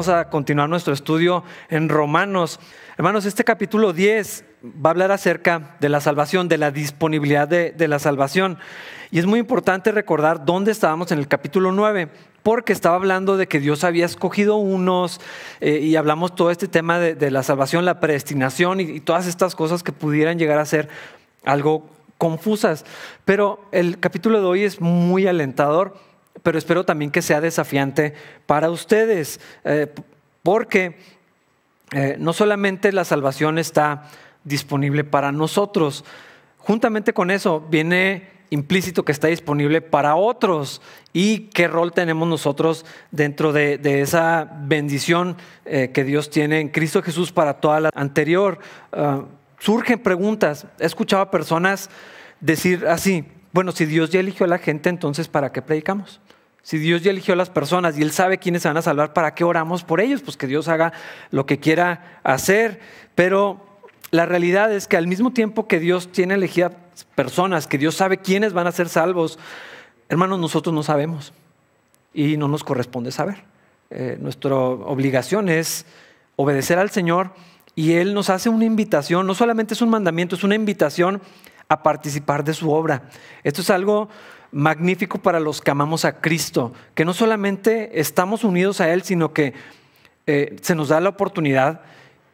vamos a continuar nuestro estudio en Romanos. Hermanos, este capítulo 10 va a hablar acerca de la salvación, de la disponibilidad de, la salvación. Y es muy importante recordar dónde estábamos en el capítulo 9, porque estaba hablando de que Dios había escogido unos eh, y hablamos todo este tema de, la salvación, la predestinación y, todas estas cosas que pudieran llegar a ser algo confusas. Pero el capítulo de hoy es muy alentador, pero espero también que sea desafiante para ustedes, eh, porque eh, no solamente la salvación está disponible para nosotros, juntamente con eso viene implícito que está disponible para otros y qué rol tenemos nosotros dentro de, esa bendición eh, que Dios tiene en Cristo Jesús para toda la anterior. Ah, surgen preguntas. He escuchado a personas decir así, bueno, si Dios ya eligió a la gente, entonces ¿para qué predicamos? Si Dios ya eligió a las personas y Él sabe quiénes se van a salvar, ¿para qué oramos por ellos? Pues que Dios haga lo que quiera hacer. Pero la realidad es que al mismo tiempo que Dios tiene elegidas personas, que Dios sabe quiénes van a ser salvos, hermanos, nosotros no sabemos y no nos corresponde saber. Eh, nuestra obligación es obedecer al Señor y Él nos hace una invitación, no solamente es un mandamiento, es una invitación a participar de su obra. Esto es algo magnífico para los que amamos a Cristo, que no solamente estamos unidos a Él, sino que eh, se nos da la oportunidad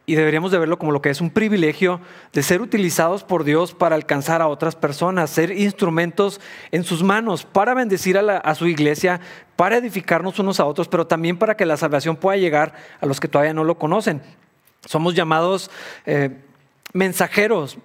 y deberíamos de verlo como lo que es un privilegio de ser utilizados por Dios para alcanzar a otras personas, ser instrumentos en sus manos para bendecir a, su iglesia, para edificarnos unos a otros, pero también para que la salvación pueda llegar a los que todavía no lo conocen. Somos llamados eh, mensajeros.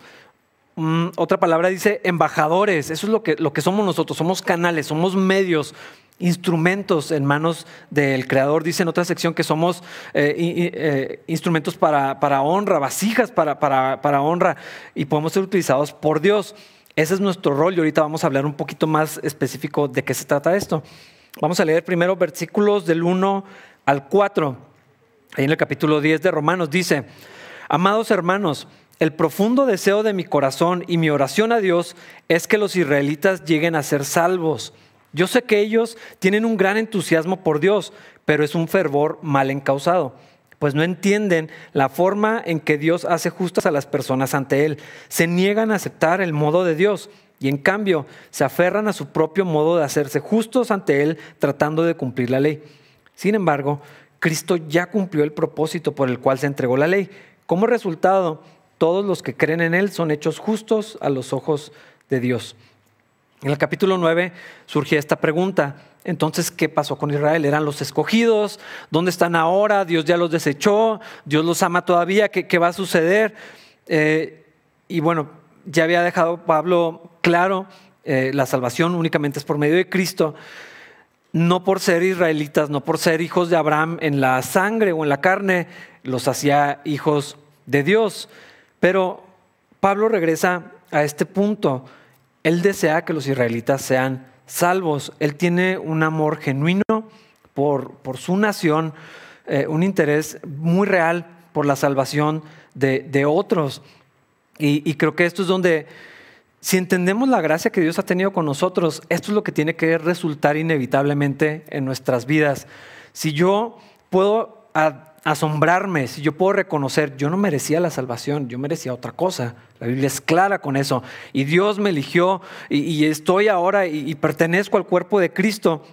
Mm, otra palabra dice embajadores. Eso es lo que, lo que somos nosotros. Somos canales, somos medios instrumentos en manos del Creador. Dice en otra sección que somos eh, eh, instrumentos para, para, honra, vasijas para, para, para, honra y podemos ser utilizados por Dios. Ese es nuestro rol y ahorita vamos a hablar un poquito más específico de qué se trata esto. Vamos a leer primero versículos del 1 al 4. Ahí en el capítulo 10 de Romanos dice, amados hermanos, el profundo deseo de mi corazón y mi oración a Dios es que los israelitas lleguen a ser salvos. Yo sé que ellos tienen un gran entusiasmo por Dios, pero es un fervor mal encausado, pues no entienden la forma en que Dios hace justas a las personas ante Él. Se niegan a aceptar el modo de Dios y en cambio se aferran a su propio modo de hacerse justos ante Él tratando de cumplir la ley. Sin embargo, Cristo ya cumplió el propósito por el cual se entregó la ley. Como resultado, todos los que creen en Él son hechos justos a los ojos de Dios. En el capítulo 9 surge esta pregunta. Entonces, ¿qué pasó con Israel? ¿Eran los escogidos? ¿Dónde están ahora? ¿Dios ya los desechó? ¿Dios los ama todavía? ¿Qué, va a suceder? Eh, y bueno, ya había dejado Pablo claro, eh, la salvación únicamente es por medio de Cristo, no por ser israelitas, no por ser hijos de Abraham en la sangre o en la carne, los hacía hijos de Dios. Pero Pablo regresa a este punto él desea que los israelitas sean salvos. Él tiene un amor genuino por, por su nación, eh, un interés muy real por la salvación de, otros. Y, creo que esto es donde, si entendemos la gracia que Dios ha tenido con nosotros, esto es lo que tiene que resultar inevitablemente en nuestras vidas. Si yo puedo asombrarme, si yo puedo reconocer, yo no merecía la salvación, yo merecía otra cosa. La Biblia es clara con eso. Y Dios me eligió y, estoy ahora y, pertenezco al cuerpo de Cristo.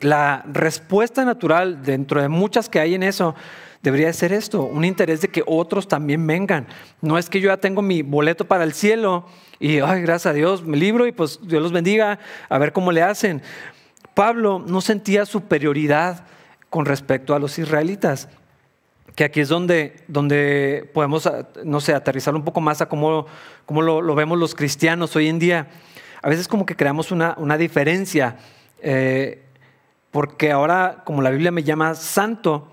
La respuesta natural dentro de muchas que hay en eso debería ser esto, un interés de que otros también vengan. No es que yo ya tengo mi boleto para el cielo y, ay, gracias a Dios, me libro y pues Dios los bendiga, a ver cómo le hacen. Pablo no sentía superioridad con respecto a los israelitas que aquí es donde, donde podemos, no sé, aterrizar un poco más a cómo, cómo lo, vemos los cristianos hoy en día. A veces como que creamos una, una diferencia, eh, porque ahora, como la Biblia me llama santo,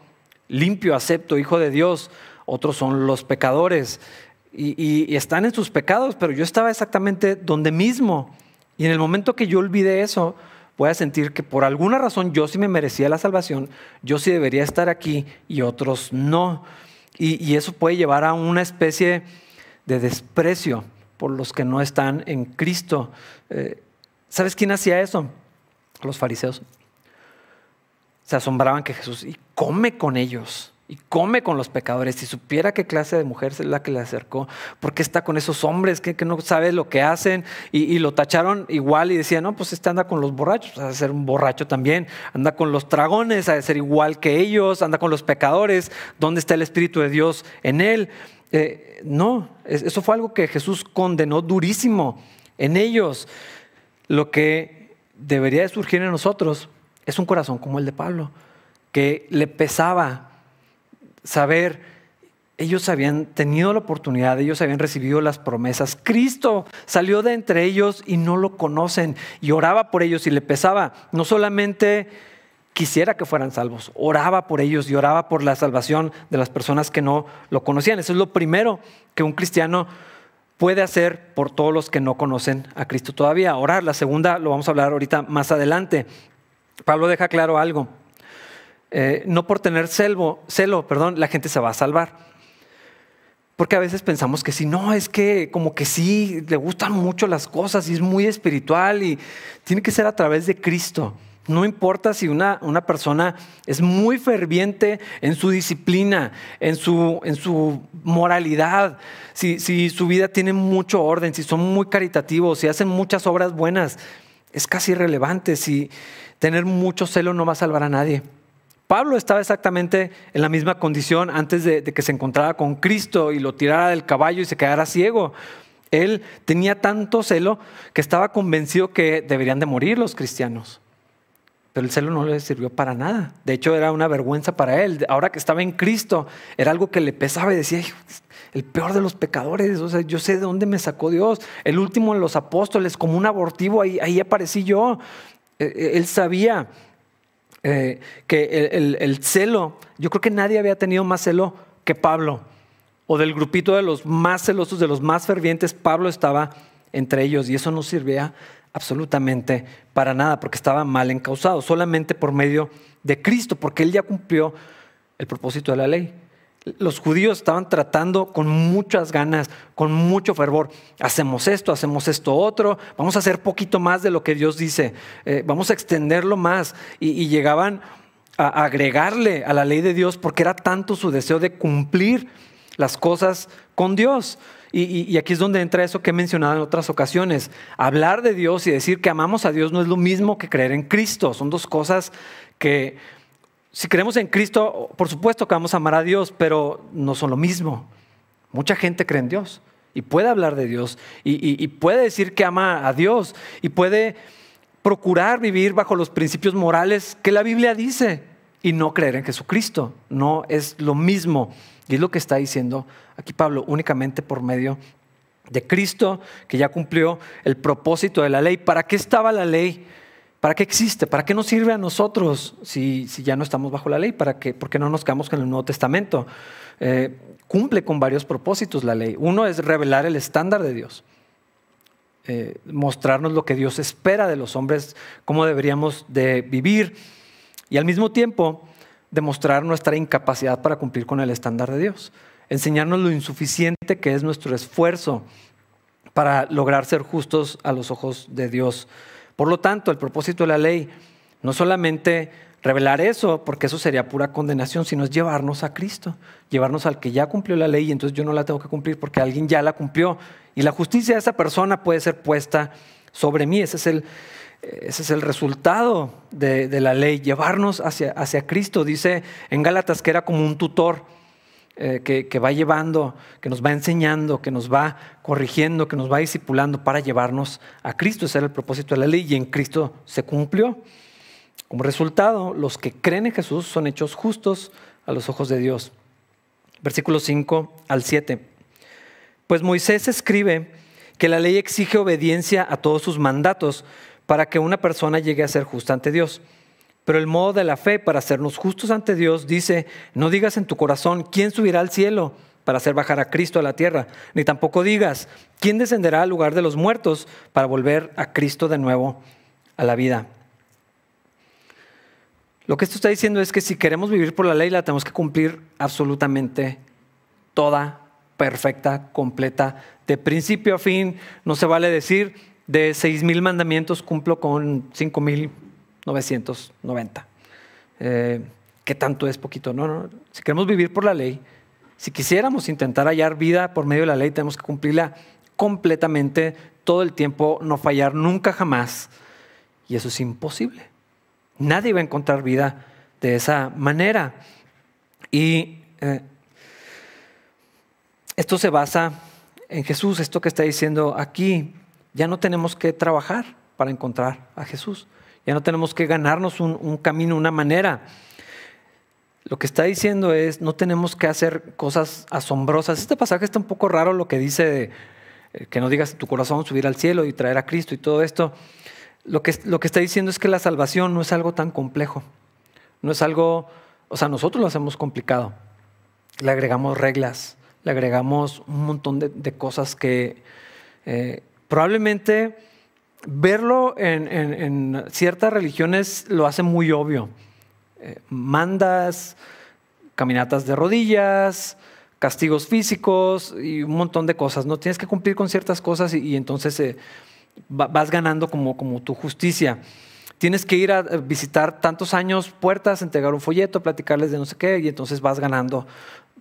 limpio, acepto, hijo de Dios, otros son los pecadores y, y están en sus pecados, pero yo estaba exactamente donde mismo. Y en el momento que yo olvidé eso, voy a sentir que por alguna razón yo sí me merecía la salvación, yo sí debería estar aquí y otros no. Y, eso puede llevar a una especie de desprecio por los que no están en Cristo. Eh, ¿Sabes quién hacía eso? Los fariseos. Se asombraban que Jesús, ¿y come con ellos y come con los pecadores. Si supiera qué clase de mujer es la que le acercó, porque está con esos hombres que, no sabe lo que hacen y, lo tacharon igual y decían, no, pues este anda con los borrachos, a ser un borracho también, anda con los dragones, a ser igual que ellos, anda con los pecadores, ¿dónde está el Espíritu de Dios en él? Eh, no, eso fue algo que Jesús condenó durísimo en ellos. Lo que debería de surgir en nosotros es un corazón como el de Pablo, que le pesaba saber, ellos habían tenido la oportunidad, ellos habían recibido las promesas. Cristo salió de entre ellos y no lo conocen y oraba por ellos y le pesaba. No solamente quisiera que fueran salvos, oraba por ellos y oraba por la salvación de las personas que no lo conocían. Eso es lo primero que un cristiano puede hacer por todos los que no conocen a Cristo todavía. Orar. La segunda lo vamos a hablar ahorita más adelante. Pablo deja claro algo. Eh, no por tener celo, celo, perdón, la gente se va a salvar. Porque a veces pensamos que si no, es que como que sí, le gustan mucho las cosas y es muy espiritual y tiene que ser a través de Cristo. No importa si una, una persona es muy ferviente en su disciplina, en su, en su moralidad, si, si su vida tiene mucho orden, si son muy caritativos, si hacen muchas obras buenas, es casi irrelevante. Si tener mucho celo no va a salvar a nadie. Pablo estaba exactamente en la misma condición antes de, que se encontrara con Cristo y lo tirara del caballo y se quedara ciego. Él tenía tanto celo que estaba convencido que deberían de morir los cristianos. Pero el celo no le sirvió para nada. De hecho, era una vergüenza para él. Ahora que estaba en Cristo, era algo que le pesaba y decía, el peor de los pecadores, o sea, yo sé de dónde me sacó Dios. El último de los apóstoles, como un abortivo, ahí, ahí aparecí yo. E, e, él sabía eh, que el, celo, yo creo que nadie había tenido más celo que Pablo, o del grupito de los más celosos, de los más fervientes, Pablo estaba entre ellos y eso no servía absolutamente para nada porque estaba mal encausado, solamente por medio de Cristo, porque él ya cumplió el propósito de la ley los judíos estaban tratando con muchas ganas, con mucho fervor. Hacemos esto, hacemos esto otro, vamos a hacer poquito más de lo que Dios dice, eh, vamos a extenderlo más. Y, llegaban a agregarle a la ley de Dios porque era tanto su deseo de cumplir las cosas con Dios. y, aquí es donde entra eso que he mencionado en otras ocasiones. Hablar de Dios y decir que amamos a Dios no es lo mismo que creer en Cristo. Son dos cosas que si creemos en Cristo, por supuesto que vamos a amar a Dios, pero no son lo mismo. Mucha gente cree en Dios y puede hablar de Dios y, puede decir que ama a Dios y puede procurar vivir bajo los principios morales que la Biblia dice y no creer en Jesucristo. No es lo mismo. Y es lo que está diciendo aquí Pablo, únicamente por medio de Cristo, que ya cumplió el propósito de la ley. ¿Para qué estaba la ley? ¿Para qué existe? ¿Para qué nos sirve a nosotros si, ya no estamos bajo la ley? ¿Para qué? ¿Por qué no nos quedamos con el Nuevo Testamento? Eh, cumple con varios propósitos la ley. Uno es revelar el estándar de Dios, eh, mostrarnos lo que Dios espera de los hombres, cómo deberíamos de vivir y al mismo tiempo demostrar nuestra incapacidad para cumplir con el estándar de Dios, enseñarnos lo insuficiente que es nuestro esfuerzo para lograr ser justos a los ojos de Dios. Por lo tanto, el propósito de la ley no solamente revelar eso, porque eso sería pura condenación, sino es llevarnos a Cristo, llevarnos al que ya cumplió la ley y entonces yo no la tengo que cumplir porque alguien ya la cumplió. Y la justicia de esa persona puede ser puesta sobre mí. Ese es el, ese es el resultado de, la ley, llevarnos hacia, hacia Cristo. Dice en Gálatas que era como un tutor eh, que, va llevando, que nos va enseñando, que nos va corrigiendo, que nos va discipulando para llevarnos a Cristo. Ese era el propósito de la ley y en Cristo se cumplió. Como resultado, los que creen en Jesús son hechos justos a los ojos de Dios. Versículos 5 al 7. Pues Moisés escribe que la ley exige obediencia a todos sus mandatos para que una persona llegue a ser justa ante Dios. Pero el modo de la fe para hacernos justos ante Dios dice, no digas en tu corazón, ¿quién subirá al cielo para hacer bajar a Cristo a la tierra? Ni tampoco digas, ¿quién descenderá al lugar de los muertos para volver a Cristo de nuevo a la vida? Lo que esto está diciendo es que si queremos vivir por la ley, la tenemos que cumplir absolutamente toda, perfecta, completa, de principio a fin. No se vale decir, de seis mil mandamientos cumplo con cinco mil 990. Eh, ¿qué tanto es poquito? No, no. Si queremos vivir por la ley, si quisiéramos intentar hallar vida por medio de la ley, tenemos que cumplirla completamente todo el tiempo, no fallar nunca jamás. Y eso es imposible. Nadie va a encontrar vida de esa manera. Y eh, esto se basa en Jesús, esto que está diciendo aquí. Ya no tenemos que trabajar para encontrar a Jesús. Ya no tenemos que ganarnos un, camino, una manera. Lo que está diciendo es, no tenemos que hacer cosas asombrosas. Este pasaje está un poco raro lo que dice, eh, que no digas tu corazón subir al cielo y traer a Cristo y todo esto. Lo que, lo que está diciendo es que la salvación no es algo tan complejo. No es algo, o sea, nosotros lo hacemos complicado. Le agregamos reglas, le agregamos un montón de, cosas que eh, probablemente verlo en, ciertas religiones lo hace muy obvio. Eh, mandas, caminatas de rodillas, castigos físicos y un montón de cosas. No tienes que cumplir con ciertas cosas y, entonces eh, vas ganando como, como tu justicia. Tienes que ir a visitar tantos años puertas, entregar un folleto, platicarles de no sé qué, y entonces vas ganando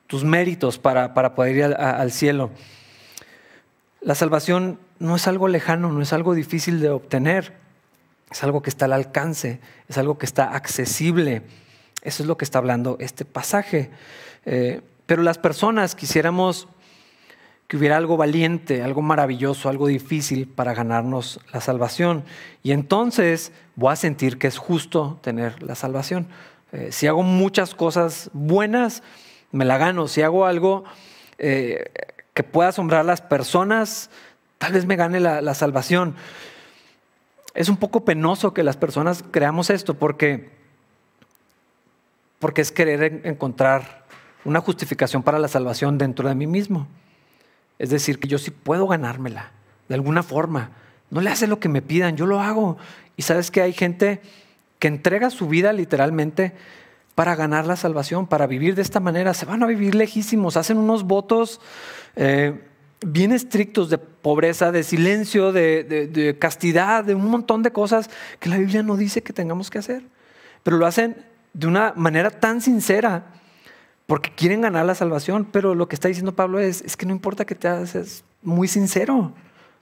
tus méritos para, poder ir al cielo. La salvación no es algo lejano, no es algo difícil de obtener, es algo que está al alcance, es algo que está accesible. Eso es lo que está hablando este pasaje. Eh, pero las personas quisiéramos que hubiera algo valiente, algo maravilloso, algo difícil para ganarnos la salvación. Y entonces voy a sentir que es justo tener la salvación. Eh, si hago muchas cosas buenas, me la gano. Si hago algo eh, que pueda asombrar a las personas, tal vez me gane la, salvación. Es un poco penoso que las personas creamos esto porque, porque es querer encontrar una justificación para la salvación dentro de mí mismo. Es decir, que yo sí puedo ganármela de alguna forma. No le hace lo que me pidan, yo lo hago. Y sabes que hay gente que entrega su vida literalmente para ganar la salvación, para vivir de esta manera. Se van a vivir lejísimos, hacen unos votos eh, bien estrictos de pobreza, de silencio, de, castidad, de un montón de cosas que la Biblia no dice que tengamos que hacer. Pero lo hacen de una manera tan sincera porque quieren ganar la salvación. Pero lo que está diciendo Pablo es, es que no importa que te haces muy sincero,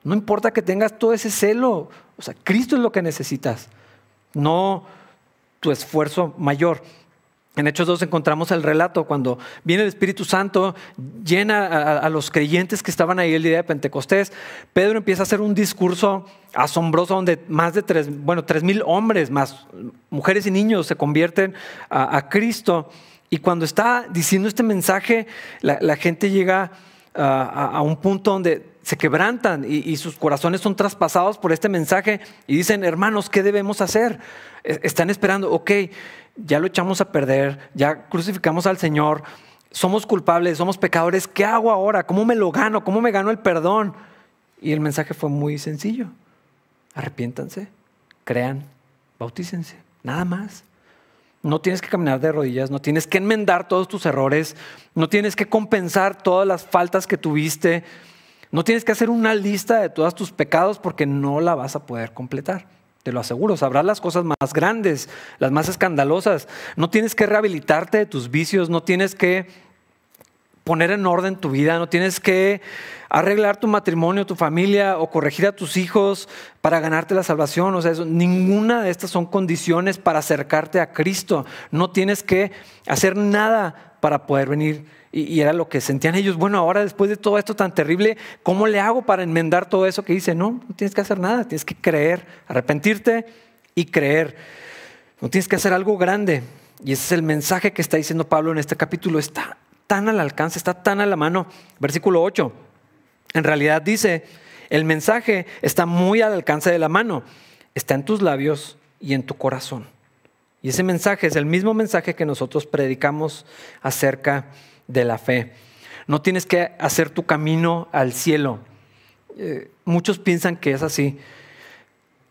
no importa que tengas todo ese celo. O sea, Cristo es lo que necesitas, no tu esfuerzo mayor. En Hechos 2 encontramos el relato cuando viene el Espíritu Santo, llena a, los creyentes que estaban ahí el día de Pentecostés. Pedro empieza a hacer un discurso asombroso donde más de tres, bueno, tres mil hombres, más mujeres y niños se convierten a, Cristo. Y cuando está diciendo este mensaje, la, gente llega a, un punto donde se quebrantan y, y, sus corazones son traspasados por este mensaje y dicen, hermanos, ¿qué debemos hacer? Están esperando, ok, ya lo echamos a perder, ya crucificamos al Señor, somos culpables, somos pecadores, ¿qué hago ahora? ¿Cómo me lo gano? ¿Cómo me gano el perdón? Y el mensaje fue muy sencillo. Arrepiéntanse, crean, bautícense, nada más. No tienes que caminar de rodillas, no tienes que enmendar todos tus errores, no tienes que compensar todas las faltas que tuviste, no tienes que hacer una lista de todos tus pecados porque no la vas a poder completar te lo aseguro, sabrás las cosas más grandes, las más escandalosas. No tienes que rehabilitarte de tus vicios, no tienes que poner en orden tu vida, no tienes que arreglar tu matrimonio, tu familia o corregir a tus hijos para ganarte la salvación. O sea, ninguna de estas son condiciones para acercarte a Cristo. No tienes que hacer nada para poder venir y, era lo que sentían ellos. Bueno, ahora después de todo esto tan terrible, ¿cómo le hago para enmendar todo eso que dice? No, no tienes que hacer nada, tienes que creer, arrepentirte y creer. No tienes que hacer algo grande. Y ese es el mensaje que está diciendo Pablo en este capítulo. Está tan al alcance, está tan a la mano. Versículo 8. En realidad dice, el mensaje está muy al alcance de la mano. Está en tus labios y en tu corazón. Y ese mensaje es el mismo mensaje que nosotros predicamos acerca de la fe. No tienes que hacer tu camino al cielo. Eh, muchos piensan que es así.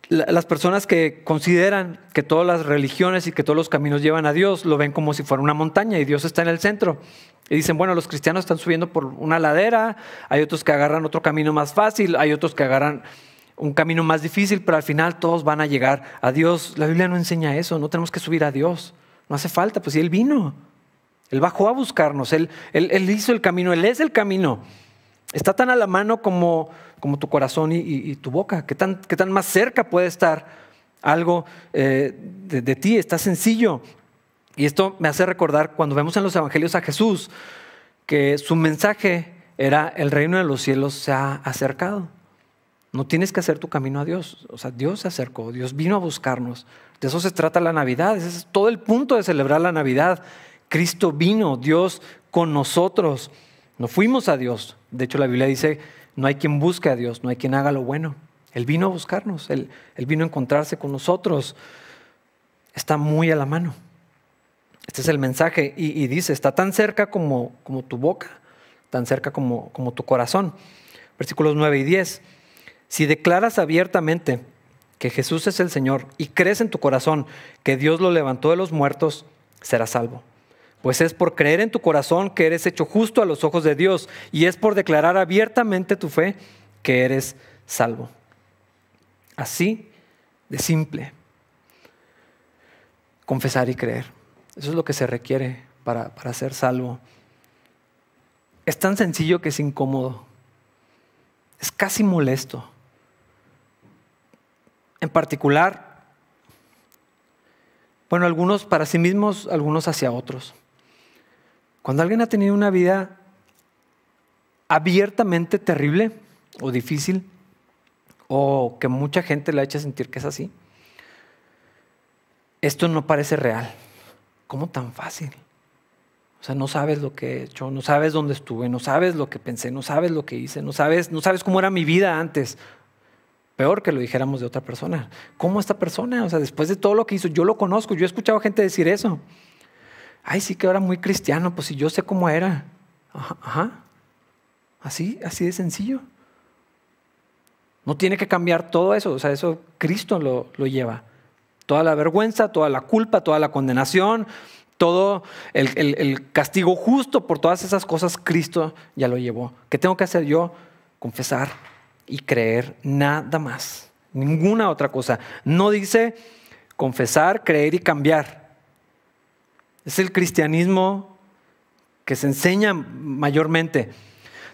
las personas que consideran que todas las religiones y que todos los caminos llevan a Dios lo ven como si fuera una montaña y Dios está en el centro. Y dicen, bueno, los cristianos están subiendo por una ladera, hay otros que agarran otro camino más fácil, hay otros que agarran un camino más difícil, pero al final todos van a llegar a Dios. La Biblia no enseña eso, no tenemos que subir a Dios, No hace falta, pues si Él vino. Él bajó a buscarnos, él, él, hizo el camino, Él es el camino. Está tan a la mano como, como tu corazón y, tu boca. ¿Qué tan, ¿Qué tan, más cerca puede estar algo eh, de, de ti? Está sencillo. Y esto me hace recordar cuando vemos en los evangelios a Jesús que su mensaje era el reino de los cielos se ha acercado. No tienes que hacer tu camino a Dios. O sea, Dios se acercó, Dios vino a buscarnos. De eso se trata la Navidad. Ese es todo el punto de celebrar la Navidad. Cristo vino, Dios con nosotros. No fuimos a Dios. De hecho, la Biblia dice, no hay quien busque a Dios, no hay quien haga lo bueno. Él vino a buscarnos, Él, vino a encontrarse con nosotros. Está muy a la mano. Este es el mensaje. Y, dice, está tan cerca como, como tu boca, tan cerca como, como tu corazón. Versículos 9 y 10. Si declaras abiertamente que Jesús es el Señor y crees en tu corazón que Dios lo levantó de los muertos, serás salvo. Pues es por creer en tu corazón que eres hecho justo a los ojos de Dios y es por declarar abiertamente tu fe que eres salvo. Así de simple. Confesar y creer. Eso es lo que se requiere para, para ser salvo. Es tan sencillo que es incómodo. Es casi molesto. En particular, bueno, algunos para sí mismos, algunos hacia otros. Cuando alguien ha tenido una vida abiertamente terrible o difícil, o que mucha gente le ha hecho sentir que es así, esto no parece real. ¿Cómo tan fácil? O sea, no sabes lo que he hecho, no sabes dónde estuve, no sabes lo que pensé, no sabes lo que hice, no sabes, no sabes cómo era mi vida antes. Peor que lo dijéramos de otra persona. ¿Cómo esta persona? O sea, después de todo lo que hizo, yo lo conozco, yo he escuchado gente decir eso ay, sí que ahora muy cristiano, pues si yo sé cómo era. Ajá, Así, así de sencillo. No tiene que cambiar todo eso, o sea, eso Cristo lo, lleva. Toda la vergüenza, toda la culpa, toda la condenación, todo el, el, castigo justo por todas esas cosas, Cristo ya lo llevó. ¿Qué tengo que hacer yo? Confesar y creer, nada más. Ninguna otra cosa. No dice confesar, creer y cambiar. Es el cristianismo que se enseña mayormente.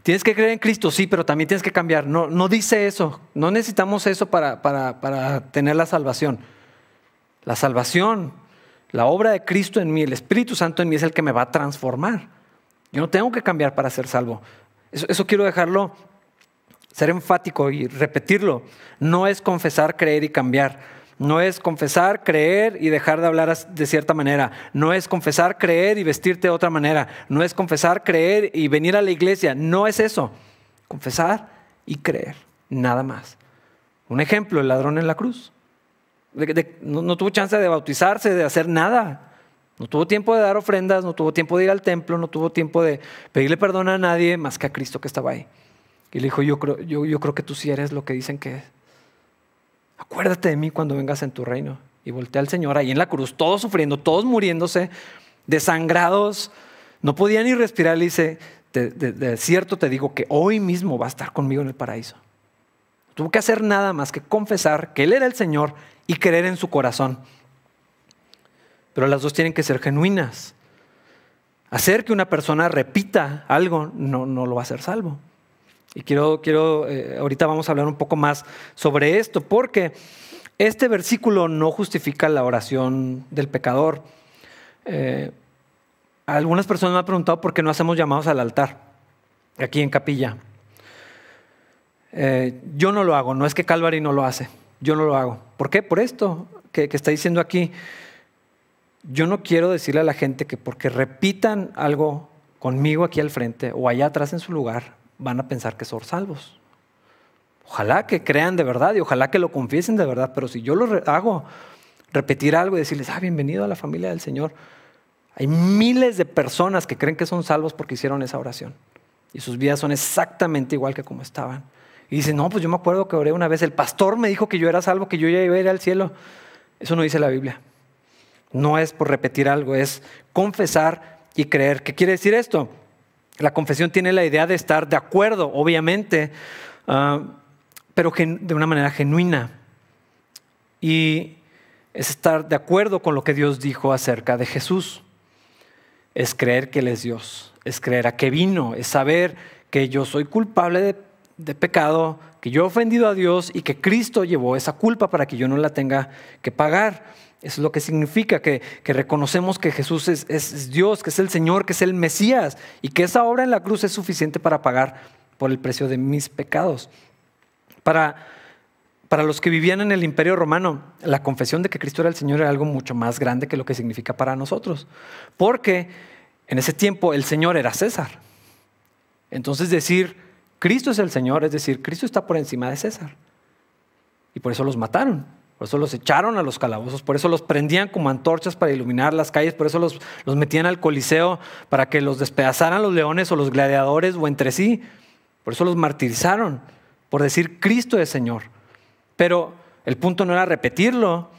Tienes que creer en Cristo, sí, pero también tienes que cambiar. No, no dice eso. No necesitamos eso para, para, para tener la salvación. La salvación, la obra de Cristo en mí, el Espíritu Santo en mí es el que me va a transformar. Yo no tengo que cambiar para ser salvo. Eso, eso, quiero dejarlo, ser enfático y repetirlo. No es confesar, creer y cambiar. No es confesar, creer y dejar de hablar de cierta manera. No es confesar, creer y vestirte de otra manera. No es confesar, creer y venir a la iglesia. No es eso. Confesar y creer. Nada más. Un ejemplo, el ladrón en la cruz. no, tuvo chance de bautizarse, de hacer nada. No tuvo tiempo de dar ofrendas, no tuvo tiempo de ir al templo, no tuvo tiempo de pedirle perdón a nadie más que a Cristo que estaba ahí. Y le dijo, yo creo, yo, yo creo que tú sí eres lo que dicen que es acuérdate de mí cuando vengas en tu reino. Y voltea al Señor ahí en la cruz, todos sufriendo, todos muriéndose, desangrados, no podía ni respirar. Le dice, de, cierto te digo que hoy mismo va a estar conmigo en el paraíso. No tuvo que hacer nada más que confesar que Él era el Señor y creer en su corazón. Pero las dos tienen que ser genuinas. Hacer que una persona repita algo no, no lo va a hacer salvo. Y quiero, quiero eh, ahorita vamos a hablar un poco más sobre esto, porque este versículo no justifica la oración del pecador. Eh, algunas personas me han preguntado por qué no hacemos llamados al altar, aquí en capilla. Eh, yo no lo hago, no es que Calvary no lo hace, yo no lo hago. ¿Por qué? Por esto que, que está diciendo aquí. Yo no quiero decirle a la gente que porque repitan algo conmigo aquí al frente o allá atrás en su lugar, van a pensar que son salvos. Ojalá que crean de verdad y ojalá que lo confiesen de verdad, pero si yo lo hago, repetir algo y decirles, ah, bienvenido a la familia del Señor, hay miles de personas que creen que son salvos porque hicieron esa oración y sus vidas son exactamente igual que como estaban. Y dicen, no, pues yo me acuerdo que oré una vez, el pastor me dijo que yo era salvo, que yo ya iba a ir al cielo. Eso no dice la Biblia. No es por repetir algo, es confesar y creer. ¿Qué quiere decir esto? La confesión tiene la idea de estar de acuerdo, obviamente, ah, pero de una manera genuina. Y es estar de acuerdo con lo que Dios dijo acerca de Jesús. Es creer que Él es Dios, es creer a qué vino, es saber que yo soy culpable de, de pecado, que yo he ofendido a Dios y que Cristo llevó esa culpa para que yo no la tenga que pagar. Es lo que significa que, reconocemos que Jesús es, Dios, que es el Señor, que es el Mesías y que esa obra en la cruz es suficiente para pagar por el precio de mis pecados. Para, para los que vivían en el imperio romano, la confesión de que Cristo era el Señor era algo mucho más grande que lo que significa para nosotros. Porque en ese tiempo el Señor era César. Entonces decir, Cristo es el Señor, es decir, Cristo está por encima de César. Y por eso los mataron. Por eso los echaron a los calabozos, por eso los prendían como antorchas para iluminar las calles, por eso los, metían al coliseo para que los despedazaran los leones o los gladiadores o entre sí. Por eso los martirizaron, por decir Cristo es Señor. Pero el punto no era repetirlo,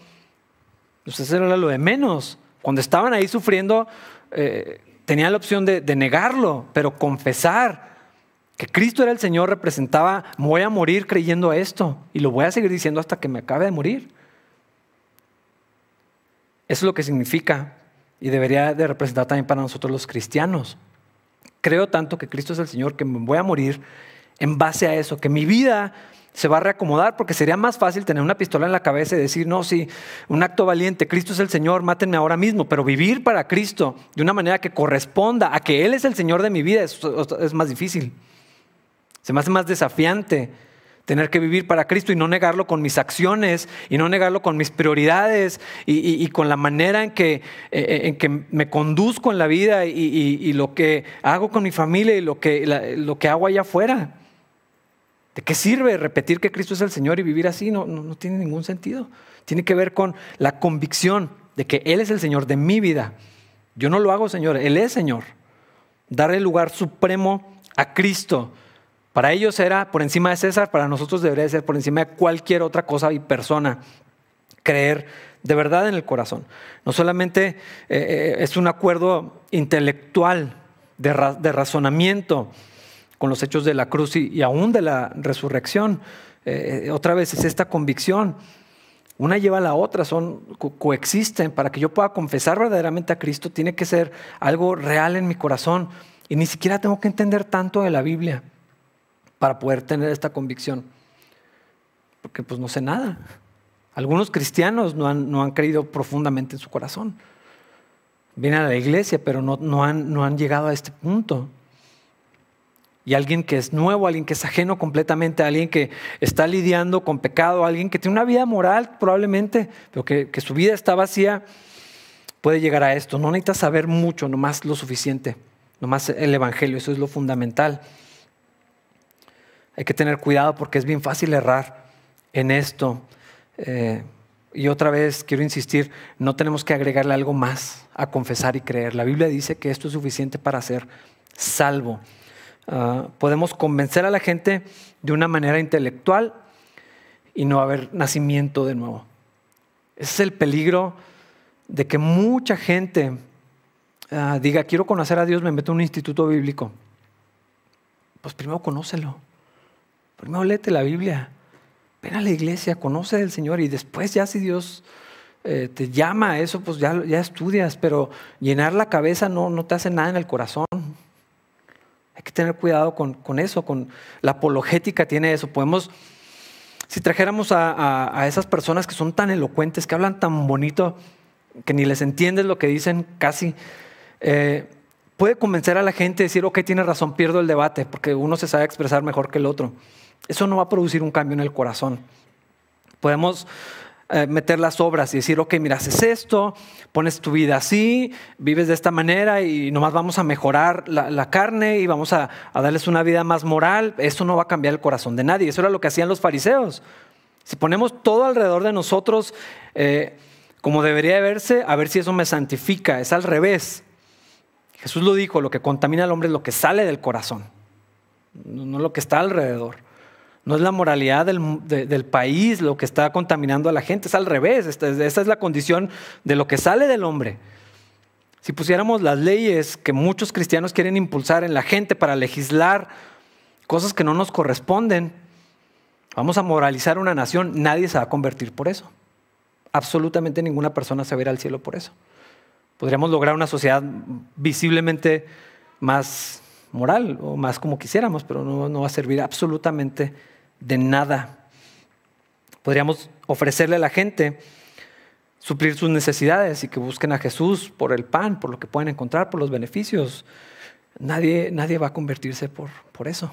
pues eso era lo de menos. Cuando estaban ahí sufriendo, eh, tenían la opción de, de negarlo, pero confesar que Cristo era el Señor representaba, voy a morir creyendo esto y lo voy a seguir diciendo hasta que me acabe de morir. Eso es lo que significa y debería de representar también para nosotros los cristianos. Creo tanto que Cristo es el Señor que me voy a morir en base a eso, que mi vida se va a reacomodar porque sería más fácil tener una pistola en la cabeza y decir, no, sí, un acto valiente, Cristo es el Señor, mátenme ahora mismo, pero vivir para Cristo de una manera que corresponda a que Él es el Señor de mi vida es, es más difícil. Se me hace más desafiante tener que vivir para Cristo y no negarlo con mis acciones y no negarlo con mis prioridades y, con la manera en que, eh, eh, en que me conduzco en la vida y, lo que hago con mi familia y lo que, lo que hago allá afuera. ¿De qué sirve repetir que Cristo es el Señor y vivir así? No, no, no tiene ningún sentido. Tiene que ver con la convicción de que Él es el Señor de mi vida. Yo no lo hago, Señor, Él es Señor. Darle el lugar supremo a Cristo para ellos era por encima de César, para nosotros debería ser por encima de cualquier otra cosa y persona. Creer de verdad en el corazón. No solamente eh, eh, es un acuerdo intelectual, de, razonamiento con los hechos de la cruz y, aún de la resurrección. Eh, otra vez es esta convicción. Una lleva a la otra, son, coexisten. Para que yo pueda confesar verdaderamente a Cristo, tiene que ser algo real en mi corazón. Y ni siquiera tengo que entender tanto de la Biblia para poder tener esta convicción? Porque pues no sé nada. Algunos cristianos no han, no han creído profundamente en su corazón. Vienen a la iglesia, pero no, no, han, no han llegado a este punto. Y alguien que es nuevo, alguien que es ajeno completamente, alguien que está lidiando con pecado, alguien que tiene una vida moral probablemente, pero que, que su vida está vacía, puede llegar a esto. No necesita saber mucho, nomás lo suficiente, nomás el Evangelio, eso es lo fundamental. Hay que tener cuidado porque es bien fácil errar en esto. Eh, y otra vez quiero insistir, no tenemos que agregarle algo más a confesar y creer. La Biblia dice que esto es suficiente para ser salvo. Ah, podemos convencer a la gente de una manera intelectual y no haber nacimiento de nuevo. Ese es el peligro de que mucha gente ah, diga, quiero conocer a Dios, me meto en un instituto bíblico. Pues primero conócelo. Primero léete la Biblia, ven a la iglesia, conoce al Señor y después ya si Dios eh, te llama a eso, pues ya, ya estudias, pero llenar la cabeza no, no te hace nada en el corazón. Hay que tener cuidado con, con, eso, con la apologética tiene eso. Podemos, si trajéramos a, a, esas personas que son tan elocuentes, que hablan tan bonito, que ni les entiendes lo que dicen casi, eh, puede convencer a la gente, decir, ok, tiene razón, pierdo el debate, porque uno se sabe expresar mejor que el otro eso no va a producir un cambio en el corazón. Podemos eh, meter las obras y decir, ok, mira, haces esto, pones tu vida así, vives de esta manera y nomás vamos a mejorar la, carne y vamos a, darles una vida más moral. Eso no va a cambiar el corazón de nadie. Eso era lo que hacían los fariseos. Si ponemos todo alrededor de nosotros eh, como debería verse, a ver si eso me santifica. Es al revés. Jesús lo dijo, lo que contamina al hombre es lo que sale del corazón, no lo que está alrededor. No es la moralidad del, país lo que está contaminando a la gente, es al revés. Esta, es la condición de lo que sale del hombre. Si pusiéramos las leyes que muchos cristianos quieren impulsar en la gente para legislar cosas que no nos corresponden, vamos a moralizar una nación, nadie se va a convertir por eso. Absolutamente ninguna persona se va a ir al cielo por eso. Podríamos lograr una sociedad visiblemente más moral o más como quisiéramos, pero no va a servir absolutamente de nada. Podríamos ofrecerle a la gente suplir sus necesidades y que busquen a Jesús por el pan, por lo que pueden encontrar, por los beneficios. Nadie, nadie va a convertirse por, por eso.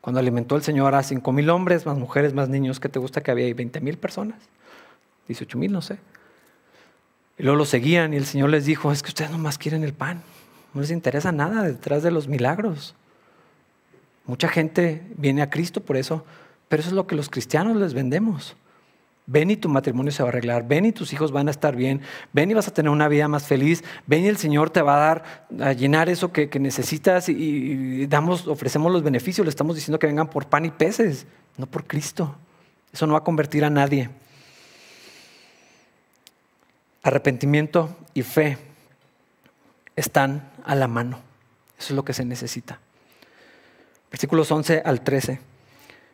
Cuando alimentó el Señor a cinco mil hombres, más mujeres, más niños, ¿qué te gusta que había 20 mil personas? 18 mil, no sé. Y luego lo seguían y el Señor les dijo, es que ustedes nomás quieren el pan, no les interesa nada detrás de los milagros. Mucha gente viene a Cristo por eso, pero eso es lo que los cristianos les vendemos. Ven y tu matrimonio se va a arreglar, ven y tus hijos van a estar bien, ven y vas a tener una vida más feliz, ven y el Señor te va a dar, a llenar eso que, necesitas y, damos, ofrecemos los beneficios, le estamos diciendo que vengan por pan y peces, no por Cristo. Eso no va a convertir a nadie. Arrepentimiento y fe están a la mano. Eso es lo que se necesita. Versículos 11 al 13.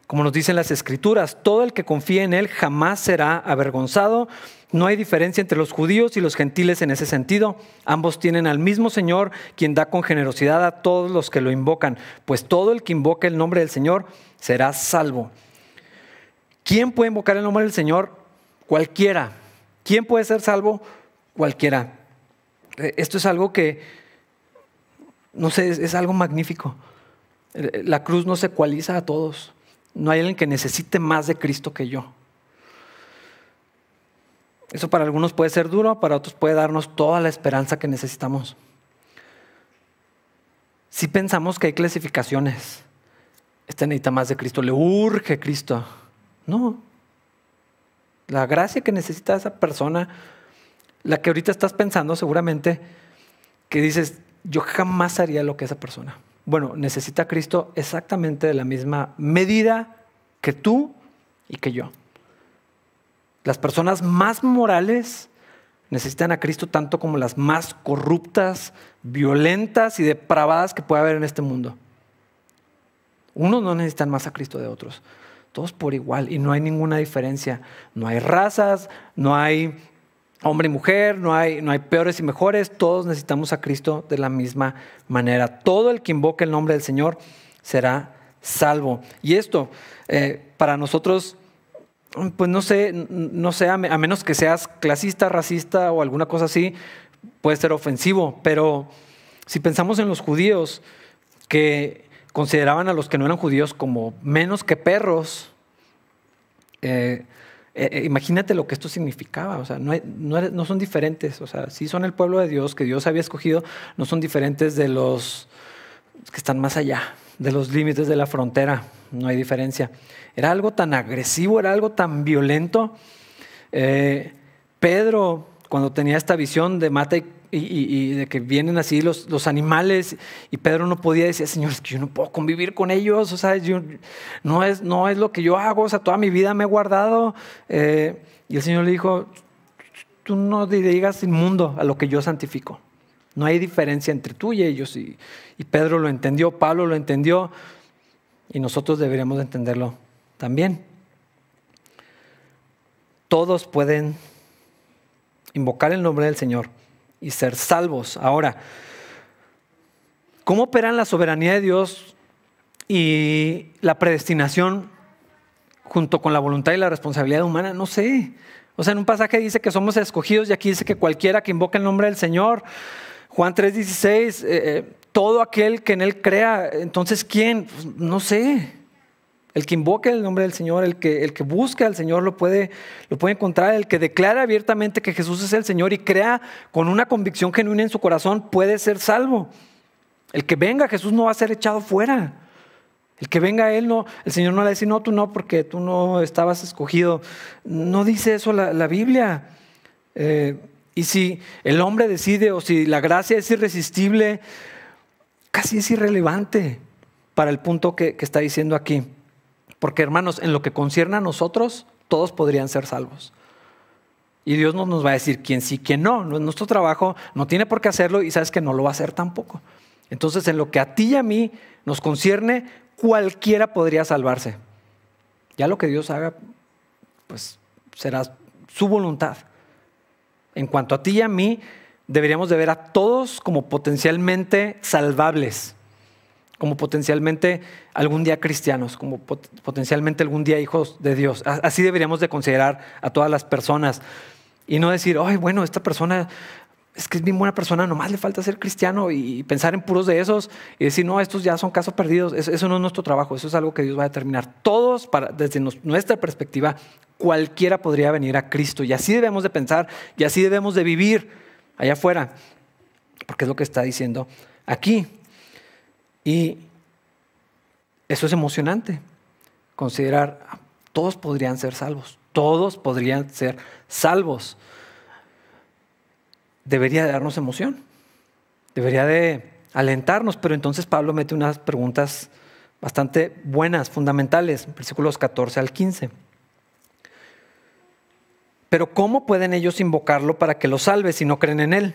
Como nos dicen las escrituras, todo el que confíe en Él jamás será avergonzado. No hay diferencia entre los judíos y los gentiles en ese sentido. Ambos tienen al mismo Señor, quien da con generosidad a todos los que lo invocan, pues todo el que invoque el nombre del Señor será salvo. ¿Quién puede invocar el nombre del Señor? Cualquiera. ¿Quién puede ser salvo? Cualquiera. Eh, esto es algo que, no sé, es, algo magnífico. Eh, la cruz no se ecualiza a todos. No hay alguien que necesite más de Cristo que yo. Eso para algunos puede ser duro, para otros puede darnos toda la esperanza que necesitamos. Si pensamos que hay clasificaciones, este necesita más de Cristo, le urge Cristo. No. La gracia que necesita esa persona, la que ahorita estás pensando seguramente, que dices, yo jamás haría lo que esa persona. Bueno, necesita a Cristo exactamente de la misma medida que tú y que yo. Las personas más morales necesitan a Cristo tanto como las más corruptas, violentas y depravadas que pueda haber en este mundo. Unos no necesitan más a Cristo de otros, todos por igual y no hay ninguna diferencia. No hay razas, no hay hombre y mujer, no hay, no hay peores y mejores, todos necesitamos a Cristo de la misma manera. Todo el que invoque el nombre del Señor será salvo. Y esto, eh, para nosotros, pues no sé, no sé, a menos que seas clasista, racista o alguna cosa así, puede ser ofensivo, pero si pensamos en los judíos que consideraban a los que no eran judíos como menos que perros, eh, eh, eh, imagínate lo que esto significaba, o sea, no, no, son diferentes, o sea, sí son el pueblo de Dios que Dios había escogido, no son diferentes de los que están más allá, de los límites de la frontera, no hay diferencia. Era algo tan agresivo, era algo tan violento. Eh, Pedro, cuando tenía esta visión de mata y y, de que vienen así los, los, animales y Pedro no podía decir, Señor, es que yo no puedo convivir con ellos, o sea, yo, no, es, no es lo que yo hago, o sea, toda mi vida me he guardado. Eh, y el Señor le dijo, tú no digas inmundo a lo que yo santifico. No hay diferencia entre tú y ellos. Y, y Pedro lo entendió, Pablo lo entendió y nosotros deberíamos entenderlo también. Todos pueden invocar el nombre del Señor y ser salvos. Ahora, ¿cómo operan la soberanía de Dios y la predestinación junto con la voluntad y la responsabilidad humana? No sé. O sea, en un pasaje dice que somos escogidos y aquí dice que cualquiera que invoque el nombre del Señor, Juan 3:16, eh, eh, todo aquel que en él crea, entonces ¿quién? Pues, no sé. El que invoque el nombre del Señor, el que, el que busque al Señor lo puede, lo puede encontrar. El que declara abiertamente que Jesús es el Señor y crea con una convicción genuina en su corazón puede ser salvo. El que venga Jesús no va a ser echado fuera. El que venga a Él, no, el Señor no le dice, no, tú no, porque tú no estabas escogido. No dice eso la, Biblia. Eh, y si el hombre decide o si la gracia es irresistible, casi es irrelevante para el punto que está diciendo aquí. Porque hermanos, en lo que concierne a nosotros, todos podrían ser salvos. Y Dios no nos va a decir quién sí, quién no. No es nuestro trabajo, no tiene por qué hacerlo y sabes que no lo va a hacer tampoco. Entonces, en lo que a ti y a mí nos concierne, cualquiera podría salvarse. Ya lo que Dios haga, pues será su voluntad. En cuanto a ti y a mí, deberíamos de ver a todos como potencialmente salvables, como potencialmente algún día cristianos, como potencialmente algún día hijos de Dios. Así deberíamos de considerar a todas las personas y no decir, ay, bueno, esta persona es que es bien buena persona, nomás le falta ser cristiano y pensar en puros de esos y decir, no, estos ya son casos perdidos. Eso, no es nuestro trabajo, eso es algo que Dios va a determinar. Todos, desde nuestra perspectiva, cualquiera podría venir a Cristo y así debemos de pensar y así debemos de vivir allá afuera, porque es lo que está diciendo aquí. Y eso es emocionante, considerar, todos podrían ser salvos, todos podrían ser salvos debería darnos emoción, debería de alentarnos, pero entonces Pablo mete unas preguntas bastante buenas, fundamentales, versículos 14 al 15. Pero ¿cómo pueden ellos invocarlo para que lo salve si no creen en Él?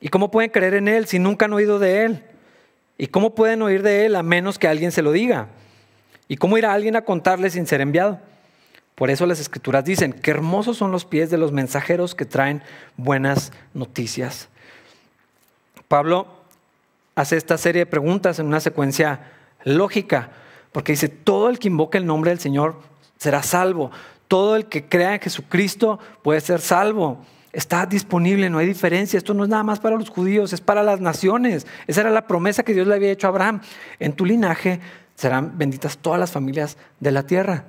¿Y cómo pueden creer en Él si nunca han oído de Él? ¿Y cómo pueden oír de Él a menos que alguien se lo diga? ¿Y cómo irá alguien a contarle sin ser enviado? Por eso las escrituras dicen, qué hermosos son los pies de los mensajeros que traen buenas noticias. Pablo hace esta serie de preguntas en una secuencia lógica, porque dice, todo el que invoque el nombre del Señor será salvo. Todo el que crea en Jesucristo puede ser salvo. Está disponible, no hay diferencia. Esto no es nada más para los judíos, es para las naciones. Esa era la promesa que Dios le había hecho a Abraham. En tu linaje serán benditas todas las familias de la tierra.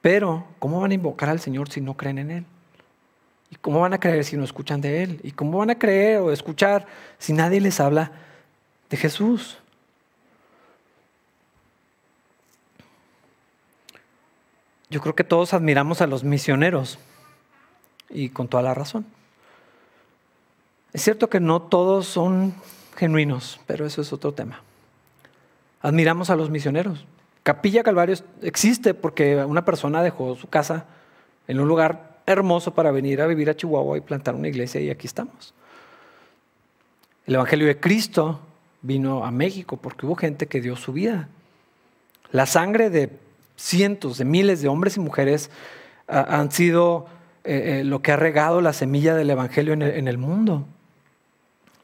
Pero, ¿cómo van a invocar al Señor si no creen en Él? ¿Y cómo van a creer si no escuchan de Él? ¿Y cómo van a creer o escuchar si nadie les habla de Jesús? Yo creo que todos admiramos a los misioneros y con toda la razón. Es cierto que no todos son genuinos, pero eso es otro tema. Admiramos a los misioneros. Capilla Calvario existe porque una persona dejó su casa en un lugar hermoso para venir a vivir a Chihuahua y plantar una iglesia y aquí estamos. El Evangelio de Cristo vino a México porque hubo gente que dio su vida. La sangre de cientos, de miles de hombres y mujeres han sido eh, eh, lo que ha regado la semilla del Evangelio en el mundo.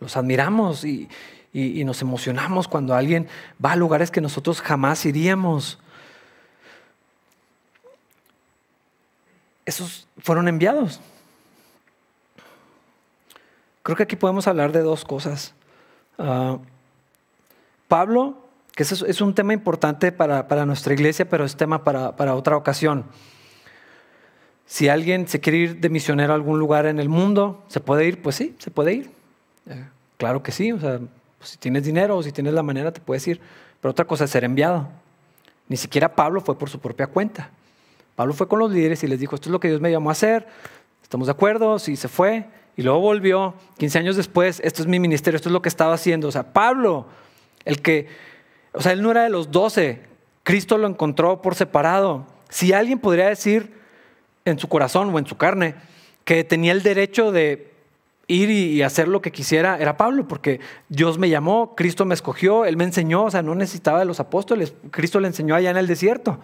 Los admiramos y, nos emocionamos cuando alguien va a lugares que nosotros jamás iríamos. Esos fueron enviados. Creo que aquí podemos hablar de dos cosas. Ah, Pablo, que es, un tema importante para, nuestra iglesia, pero es tema para, otra ocasión. Si alguien se quiere ir de misionero a algún lugar en el mundo, ¿se puede ir? Pues sí, se puede ir. Eh, claro que sí. O sea, pues, si tienes dinero o si tienes la manera, te puedes ir. Pero otra cosa es ser enviado. Ni siquiera Pablo fue por su propia cuenta. Pablo fue con los líderes y les dijo, esto es lo que Dios me llamó a hacer, estamos de acuerdo, sí se fue, y luego volvió, 15 años después, esto es mi ministerio, esto es lo que estaba haciendo. O sea, Pablo, el que, o sea, él no era de los doce, Cristo lo encontró por separado. Si alguien podría decir en su corazón o en su carne que tenía el derecho de ir y hacer lo que quisiera era Pablo, porque Dios me llamó, Cristo me escogió, Él me enseñó, o sea, no necesitaba de los apóstoles, Cristo le enseñó allá en el desierto.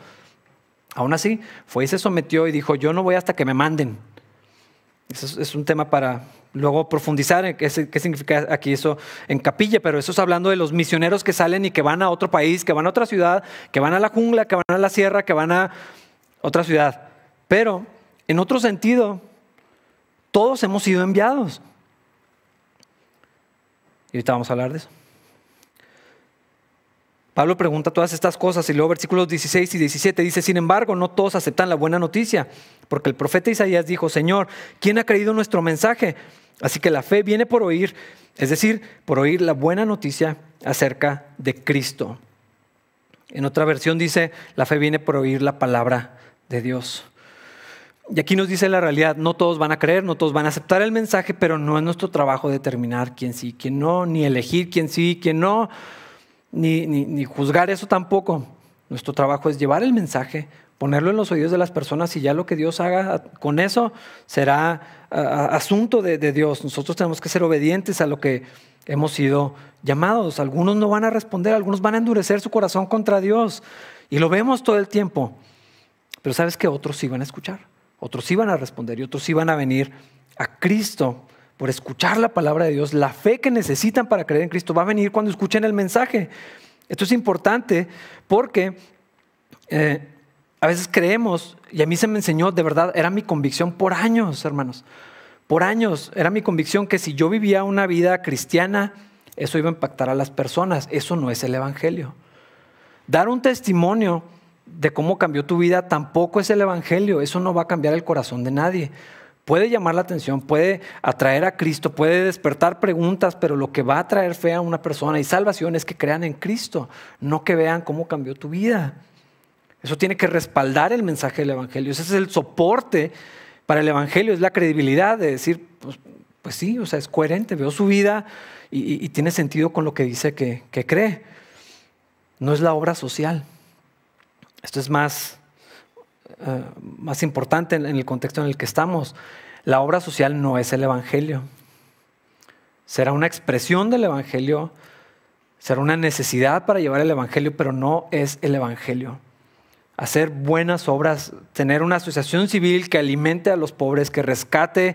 Aún así, fue y se sometió y dijo, yo no voy hasta que me manden. Eso es un tema para luego profundizar en qué, significa aquí eso en capilla, pero eso es hablando de los misioneros que salen y que van a otro país, que van a otra ciudad, que van a la jungla, que van a la sierra, que van a otra ciudad. Pero, en otro sentido, todos hemos sido enviados. Y ahorita vamos a hablar de eso. Pablo pregunta todas estas cosas y luego versículos 16 y 17 dice, sin embargo, no todos aceptan la buena noticia, porque el profeta Isaías dijo, Señor, ¿quién ha creído nuestro mensaje? Así que la fe viene por oír, es decir, por oír la buena noticia acerca de Cristo. En otra versión dice, la fe viene por oír la palabra de Dios. Y aquí nos dice la realidad, no todos van a creer, no todos van a aceptar el mensaje, pero no es nuestro trabajo determinar quién sí, quién no, ni elegir quién sí, quién no, ni, ni, juzgar eso tampoco. Nuestro trabajo es llevar el mensaje, ponerlo en los oídos de las personas y ya lo que Dios haga con eso será asunto de, de Dios. Nosotros tenemos que ser obedientes a lo que hemos sido llamados. Algunos no van a responder, algunos van a endurecer su corazón contra Dios. Y lo vemos todo el tiempo. Pero sabes que otros sí van a escuchar Otros iban a responder y otros iban a venir a Cristo por escuchar la palabra de Dios. La fe que necesitan para creer en Cristo va a venir cuando escuchen el mensaje. Esto es importante porque eh, a veces creemos, y a mí se me enseñó, de verdad, era mi convicción por años, hermanos. Por años era mi convicción que si yo vivía una vida cristiana, eso iba a impactar a las personas. Eso no es el Evangelio. Dar un testimonio de cómo cambió tu vida tampoco es el Evangelio. Eso no va a cambiar el corazón de nadie. Puede llamar la atención, puede atraer a Cristo, puede despertar preguntas, pero lo que va a traer fe a una persona y salvación es que crean en Cristo, no que vean cómo cambió tu vida. Eso tiene que respaldar el mensaje del Evangelio. Ese es el soporte para el Evangelio, es la credibilidad de decir, pues, pues sí, o sea, es coherente, veo su vida y, tiene sentido con lo que dice que, cree. No es la obra social. Esto es más, eh, más importante en, el contexto en el que estamos. La obra social no es el Evangelio. Será una expresión del Evangelio, será una necesidad para llevar el Evangelio, pero no es el Evangelio hacer buenas obras, tener una asociación civil que alimente a los pobres, que rescate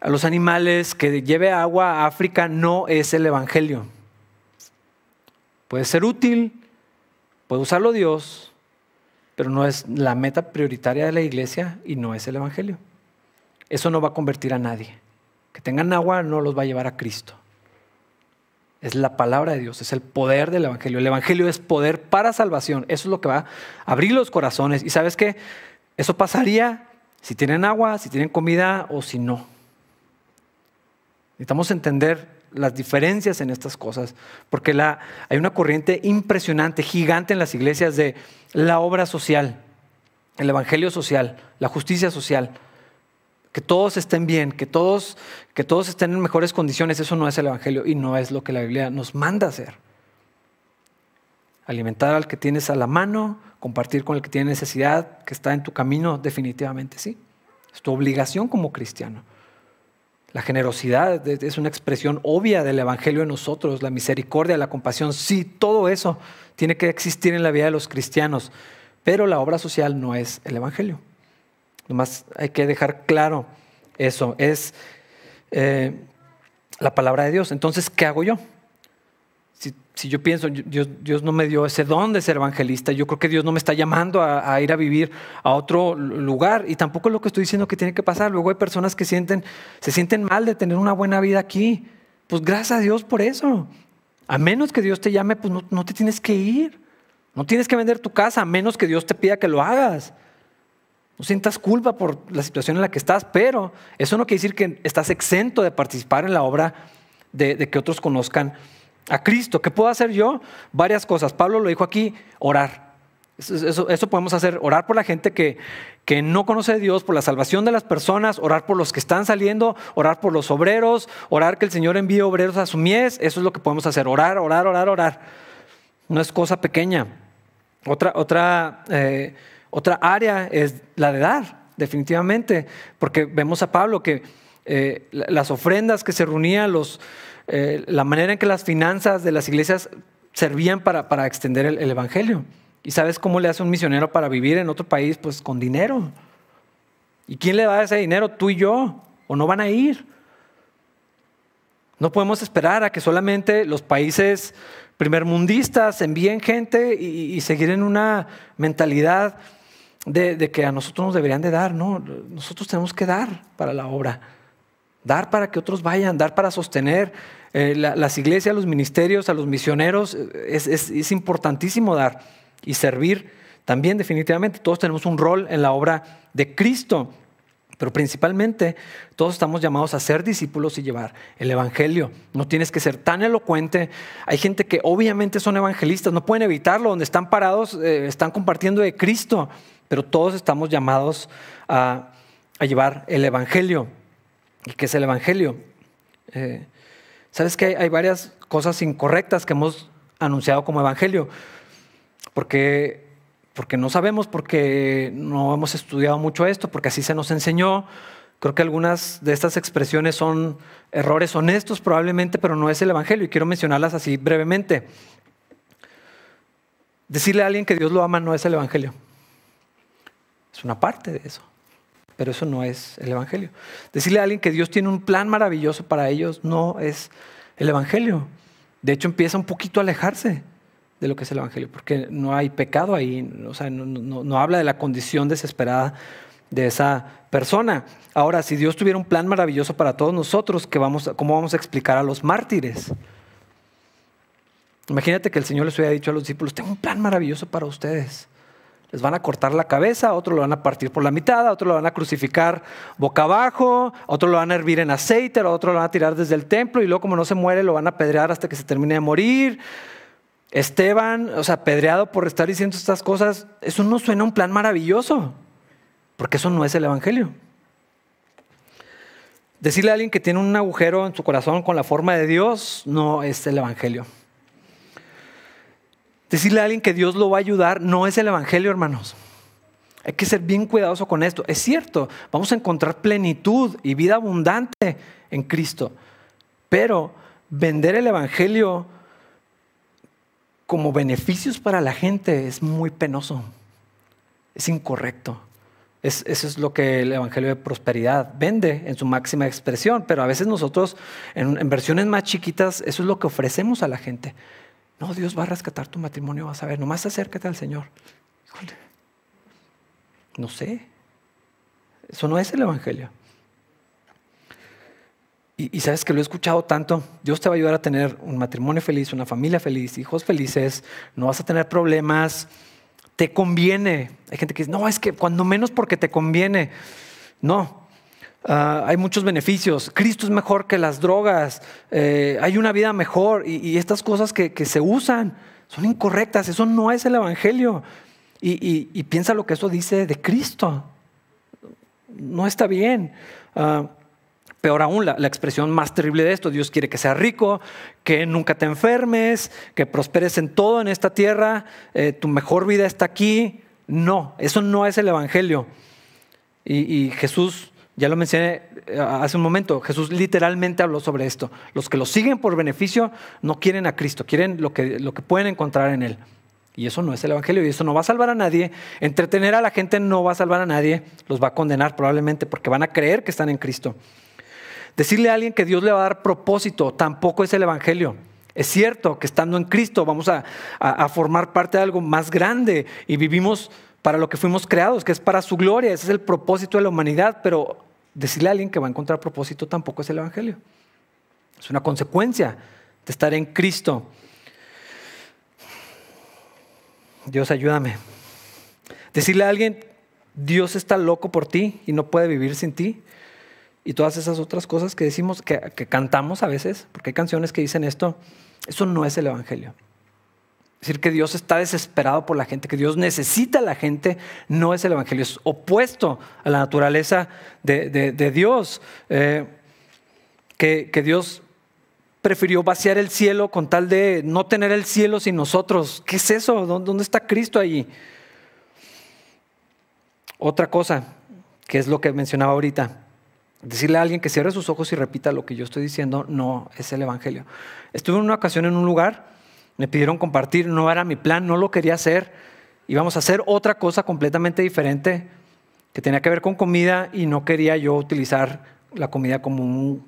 a los animales, que lleve agua a África, no es el Evangelio. Puede ser útil, puede usarlo Dios, pero no es la meta prioritaria de la iglesia y no es el Evangelio. Eso no va a convertir a nadie. Que tengan agua no los va a llevar a Cristo. Es la palabra de Dios, es el poder del Evangelio. El Evangelio es poder para salvación. Eso es lo que va a abrir los corazones. Y sabes qué? Eso pasaría si tienen agua, si tienen comida o si no. Necesitamos entender las diferencias en estas cosas, porque la, hay una corriente impresionante, gigante en las iglesias de la obra social, el evangelio social, la justicia social que todos estén bien, que todos, que todos estén en mejores condiciones, eso no es el Evangelio y no es lo que la Biblia nos manda hacer. Alimentar al que tienes a la mano, compartir con el que tiene necesidad, que está en tu camino, definitivamente sí. Es tu obligación como cristiano. La generosidad es una expresión obvia del Evangelio en nosotros, la misericordia, la compasión, sí, todo eso tiene que existir en la vida de los cristianos, pero la obra social no es el Evangelio. Nomás hay que dejar claro eso. Es eh, la palabra de Dios. Entonces, ¿qué hago yo? Si, yo pienso, Dios, Dios, no me dio ese don de ser evangelista, yo creo que Dios no me está llamando a, ir a vivir a otro lugar y tampoco es lo que estoy diciendo que tiene que pasar. Luego hay personas que sienten, se sienten mal de tener una buena vida aquí. Pues gracias a Dios por eso. A menos que Dios te llame, pues no, no te tienes que ir. No tienes que vender tu casa, a menos que Dios te pida que lo hagas. No sientas culpa por la situación en la que estás, pero eso no quiere decir que estás exento de participar en la obra de, que otros conozcan a Cristo. ¿Qué puedo hacer yo? Varias cosas. Pablo lo dijo aquí, orar. Eso, podemos hacer, orar por la gente que, que no conoce a Dios, por la salvación de las personas, orar por los que están saliendo, orar por los obreros, orar que el Señor envíe obreros a su mies. Eso es lo que podemos hacer, orar, orar, orar, orar. No es cosa pequeña. Otra, otra eh, otra área es la de dar, definitivamente, porque vemos a Pablo que eh, las ofrendas que se reunían, los, eh, la manera en que las finanzas de las iglesias servían para, para extender el, el, Evangelio. ¿Y sabes cómo le hace un misionero para vivir en otro país? Pues con dinero. ¿Y quién le da ese dinero? Tú y yo. ¿O no van a ir? No podemos esperar a que solamente los países primermundistas envíen gente y, y seguir en una mentalidad de, que a nosotros nos deberían de dar, no, nosotros tenemos que dar para la obra, dar para que otros vayan, dar para sostener eh, las iglesias, los ministerios, a los misioneros, es, es importantísimo dar y servir también definitivamente. Todos tenemos un rol en la obra de Cristo. Pero principalmente todos estamos llamados a ser discípulos y llevar el Evangelio. No tienes que ser tan elocuente. Hay gente que obviamente son evangelistas, no pueden evitarlo. Donde están parados, eh, están compartiendo de Cristo pero todos estamos llamados a, llevar el Evangelio. ¿Y qué es el Evangelio? Eh, Sabes que hay, varias cosas incorrectas que hemos anunciado como Evangelio, porque, porque no sabemos, porque no hemos estudiado mucho esto, porque así se nos enseñó. Creo que algunas de estas expresiones son errores honestos probablemente, pero no es el Evangelio y quiero mencionarlas así brevemente. Decirle a alguien que Dios lo ama no es el Evangelio. Es una parte de eso. Pero eso no es el Evangelio. Decirle a alguien que Dios tiene un plan maravilloso para ellos no es el Evangelio. De hecho, empieza un poquito a alejarse de lo que es el Evangelio, porque no hay pecado ahí, o sea, no, habla de la condición desesperada de esa persona. Ahora, si Dios tuviera un plan maravilloso para todos nosotros, ¿qué vamos, ¿cómo vamos a explicar a los mártires? Imagínate que el Señor les hubiera dicho a los discípulos, tengo un plan maravilloso para ustedes. Les van a cortar la cabeza, a otro lo van a partir por la mitad, a otro lo van a crucificar boca abajo, a otro lo van a hervir en aceite, a otro lo van a tirar desde el templo y luego como no se muere lo van a apedrear hasta que se termine de morir. Esteban, o sea, apedreado por estar diciendo estas cosas, eso no suena un plan maravilloso, porque eso no es el Evangelio. Decirle a alguien que tiene un agujero en su corazón con la forma de Dios no es el Evangelio. Decirle a alguien que Dios lo va a ayudar no es el Evangelio, hermanos. Hay que ser bien cuidadoso con esto. Es cierto, vamos a encontrar plenitud y vida abundante en Cristo. Pero vender el Evangelio como beneficios para la gente es muy penoso. Es incorrecto. eso es lo que el Evangelio de Prosperidad vende en su máxima expresión. Pero a veces nosotros, en, en versiones más chiquitas, eso es lo que ofrecemos a la gente. No, Dios va a rescatar tu matrimonio, vas a ver, nomás acércate al Señor. no sé. Eso no es el Evangelio. Y, sabes que lo he escuchado tanto. Dios te va a ayudar a tener un matrimonio feliz, una familia feliz, hijos felices, no vas a tener problemas, te conviene. Hay gente que dice, no, es que cuando menos porque te conviene. No, Ah, hay muchos beneficios. Cristo es mejor que las drogas. Eh, hay una vida mejor. Y, estas cosas que, se usan son incorrectas. Eso no es el Evangelio. Y, piensa lo que eso dice de Cristo. No está bien. Ah, peor aún, la, expresión más terrible de esto, Dios quiere que seas rico, que nunca te enfermes, que prosperes en todo en esta tierra, eh, tu mejor vida está aquí. No, eso no es el Evangelio. y Jesús ya lo mencioné eh, hace un momento, Jesús literalmente habló sobre esto. Los que lo siguen por beneficio no quieren a Cristo, quieren lo que, lo que pueden encontrar en Él. Y eso no es el Evangelio y eso no va a salvar a nadie. Entretener a la gente no va a salvar a nadie, los va a condenar probablemente porque van a creer que están en Cristo. Decirle a alguien que Dios le va a dar propósito tampoco es el Evangelio. Es cierto que estando en Cristo vamos a, a formar parte de algo más grande y vivimos para lo que fuimos creados, que es para su gloria. Ese es el propósito de la humanidad, pero decirle a alguien que va a encontrar propósito tampoco es el Evangelio. Es una consecuencia de estar en Cristo. Dios ayúdame. Decirle a alguien, Dios está loco por ti y no puede vivir sin ti. Y todas esas otras cosas que decimos, que, que cantamos a veces, porque hay canciones que dicen esto, eso no es el Evangelio. Decir, que Dios está desesperado por la gente, que Dios necesita a la gente, no es el Evangelio, es opuesto a la naturaleza de, Dios. Eh, que, que Dios prefirió vaciar el cielo con tal de no tener el cielo sin nosotros. ¿Qué es eso? ¿Dónde está Cristo allí? Otra cosa, que es lo que mencionaba ahorita, decirle a alguien que cierre sus ojos y repita lo que yo estoy diciendo, no es el Evangelio. Estuve en una ocasión en un lugar me pidieron compartir, no era mi plan, no lo quería hacer. Íbamos a hacer otra cosa completamente diferente que tenía que ver con comida y no quería yo utilizar la comida como un,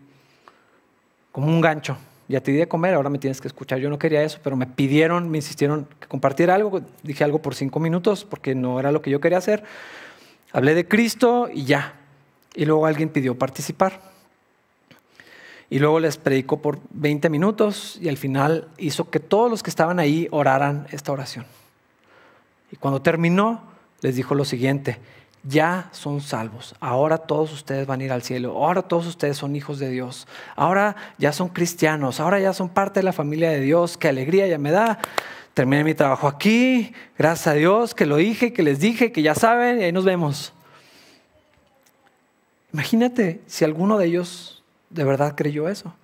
como un gancho. Ya te di de comer, ahora me tienes que escuchar. Yo no quería eso, pero me pidieron, me insistieron que compartiera algo. Dije algo por cinco minutos porque no era lo que yo quería hacer. Hablé de Cristo y ya. Y luego alguien pidió participar. Y luego les predicó por 20 minutos y al final hizo que todos los que estaban ahí oraran esta oración. Y cuando terminó, les dijo lo siguiente, ya son salvos, ahora todos ustedes van a ir al cielo, ahora todos ustedes son hijos de Dios, ahora ya son cristianos, ahora ya son parte de la familia de Dios, qué alegría ya me da. Terminé mi trabajo aquí, gracias a Dios que lo dije, que les dije, que ya saben, y ahí nos vemos. Imagínate si alguno de ellos de verdad creyó eso?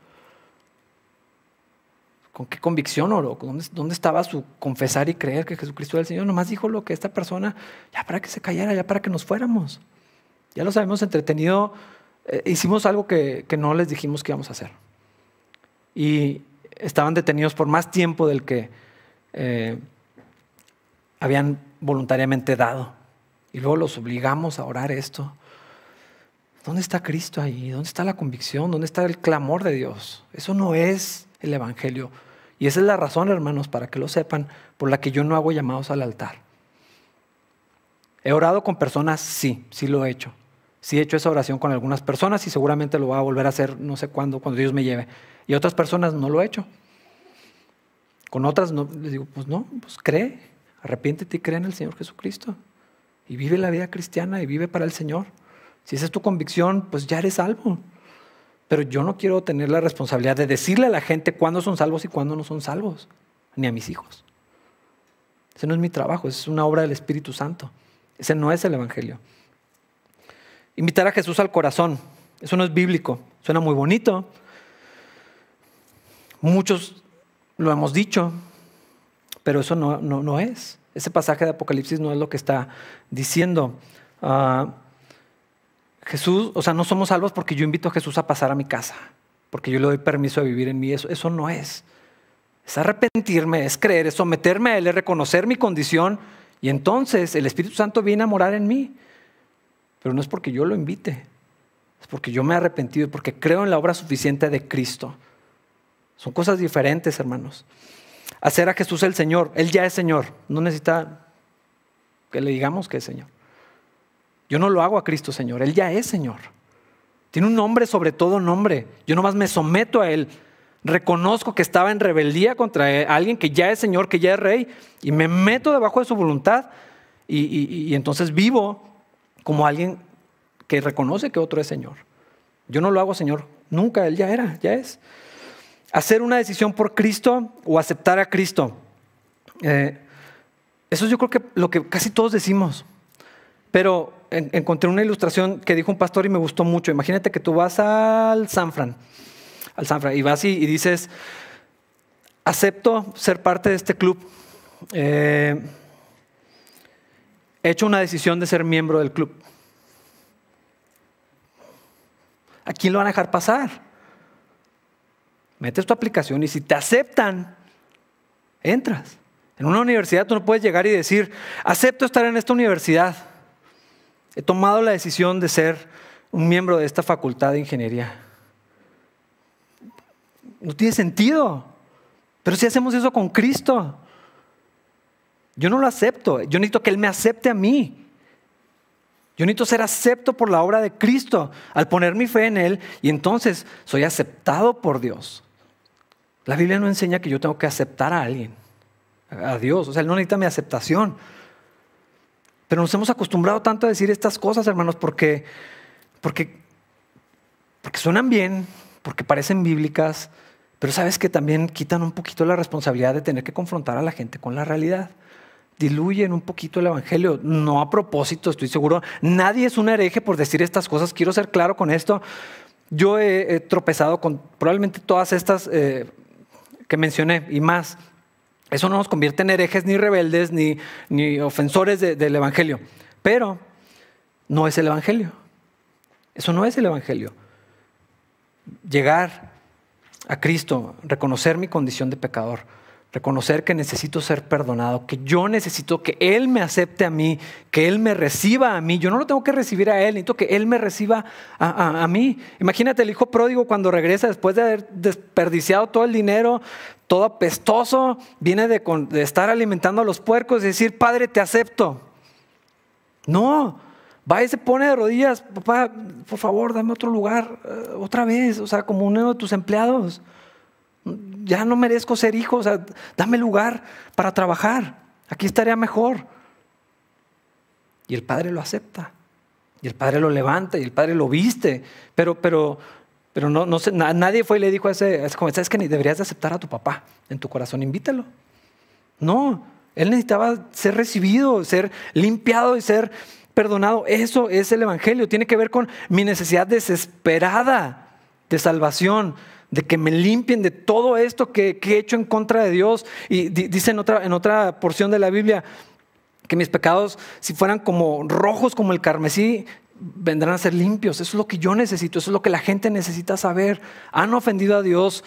¿Con qué convicción oró? ¿Dónde, estaba su confesar y creer que Jesucristo era el Señor? Nomás dijo lo que esta persona, ya para que se callara, ya para que nos fuéramos. Ya los habíamos entretenido, eh, hicimos algo que, no les dijimos que íbamos a hacer. Y estaban detenidos por más tiempo del que eh, habían voluntariamente dado. Y luego los obligamos a orar esto. ¿Dónde está Cristo ahí? ¿Dónde está la convicción? ¿Dónde está el clamor de Dios? Eso no es el Evangelio. Y esa es la razón, hermanos, para que lo sepan, por la que yo no hago llamados al altar. ¿He orado con personas? Sí, sí lo he hecho. Sí he hecho esa oración con algunas personas y seguramente lo voy a volver a hacer no sé cuándo, cuando Dios me lleve. Y otras personas no lo he hecho. Con otras no, les digo, pues no, pues cree, arrepiéntete y cree en el Señor Jesucristo. Y vive la vida cristiana y vive para el Señor. Si esa es tu convicción, pues ya eres salvo. Pero yo no quiero tener la responsabilidad de decirle a la gente cuándo son salvos y cuándo no son salvos, ni a mis hijos. Ese no es mi trabajo, es una obra del Espíritu Santo. Ese no es el Evangelio. Invitar a Jesús al corazón, eso no es bíblico, suena muy bonito. Muchos lo hemos dicho, pero eso no, no, es. Ese pasaje de Apocalipsis no es lo que está diciendo. Ah, Jesús, o sea, no somos salvos porque yo invito a Jesús a pasar a mi casa, porque yo le doy permiso de vivir en mí. Eso, eso no es. Es arrepentirme, es creer, es someterme a Él, es reconocer mi condición y entonces el Espíritu Santo viene a morar en mí. Pero no es porque yo lo invite, es porque yo me he arrepentido, porque creo en la obra suficiente de Cristo. Son cosas diferentes, hermanos. Hacer a Jesús el Señor, Él ya es Señor, no necesita que le digamos que es Señor. Yo no lo hago a Cristo Señor, Él ya es Señor. Tiene un nombre sobre todo nombre. Yo nomás me someto a Él reconozco que estaba en rebeldía contra alguien que ya es Señor, que ya es Rey, y me meto debajo de su voluntad y, entonces vivo como alguien que reconoce que otro es Señor. Yo no lo hago Señor, nunca, Él ya era, ya es. Hacer una decisión por Cristo o aceptar a Cristo. Eh, eso es yo creo que lo que casi todos decimos. Pero encontré una ilustración que dijo un pastor y me gustó mucho. Imagínate que tú vas al San Fran al Sanfra y vas y, dices, acepto ser parte de este club. Eh, he hecho una decisión de ser miembro del club. ¿A quién lo van a dejar pasar? Metes tu aplicación y si te aceptan, entras. En una universidad tú no puedes llegar y decir, acepto estar en esta universidad. He tomado la decisión de ser un miembro de esta facultad de ingeniería. No tiene sentido. Pero si hacemos eso con Cristo, yo no lo acepto. Yo necesito que Él me acepte a mí. Yo necesito ser acepto por la obra de Cristo al poner mi fe en Él y entonces soy aceptado por Dios. La Biblia no enseña que yo tengo que aceptar a alguien, a Dios. O sea, Él no necesita mi aceptación. Pero nos hemos acostumbrado tanto a decir estas cosas, hermanos, porque, porque, suenan bien, porque parecen bíblicas, pero sabes que también quitan un poquito la responsabilidad de tener que confrontar a la gente con la realidad. Diluyen un poquito el Evangelio, no a propósito, estoy seguro. Nadie es un hereje por decir estas cosas. Quiero ser claro con esto. Yo he, tropezado con probablemente todas estas eh, que mencioné y más. Eso no nos convierte en herejes ni rebeldes ni, ni ofensores del Evangelio. Pero no es el Evangelio. Eso no es el Evangelio. Llegar a Cristo, reconocer mi condición de pecador, reconocer que necesito ser perdonado, que yo necesito que Él me acepte a mí, que Él me reciba a mí. Yo no lo tengo que recibir a Él, necesito que Él me reciba a, mí. Imagínate el hijo pródigo cuando regresa después de haber desperdiciado todo el dinero, todo apestoso, viene de, estar alimentando a los puercos y decir, Padre, te acepto. No, va y se pone de rodillas, papá, por favor, dame otro lugar, eh, otra vez, o sea, como uno de tus empleados. Ya no merezco ser hijo, o sea, dame lugar para trabajar, aquí estaría mejor. Y el padre lo acepta, y el padre lo levanta, y el padre lo viste, pero, pero, pero no, no nadie fue y le dijo a ese, a ¿sabes que deberías de aceptar a tu papá en tu corazón? Invítalo. No, él necesitaba ser recibido, ser limpiado y ser perdonado. Eso es el Evangelio. Tiene que ver con mi necesidad desesperada de salvación, de que me limpien de todo esto que, he hecho en contra de Dios. Y dice en otra, en otra porción de la Biblia que mis pecados, si fueran como rojos como el carmesí, vendrán a ser limpios. Eso es lo que yo necesito, eso es lo que la gente necesita saber. Han ofendido a Dios,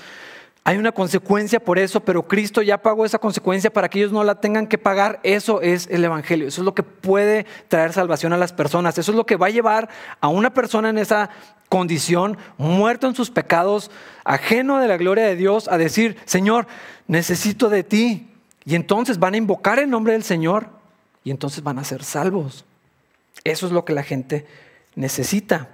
Hay una consecuencia por eso, pero Cristo ya pagó esa consecuencia para que ellos no la tengan que pagar. Eso es el Evangelio. Eso es lo que puede traer salvación a las personas. Eso es lo que va a llevar a una persona en esa condición, muerto en sus pecados, ajeno de la gloria de Dios, a decir, Señor, necesito de ti. Y entonces van a invocar el nombre del Señor y entonces van a ser salvos. Eso es lo que la gente necesita.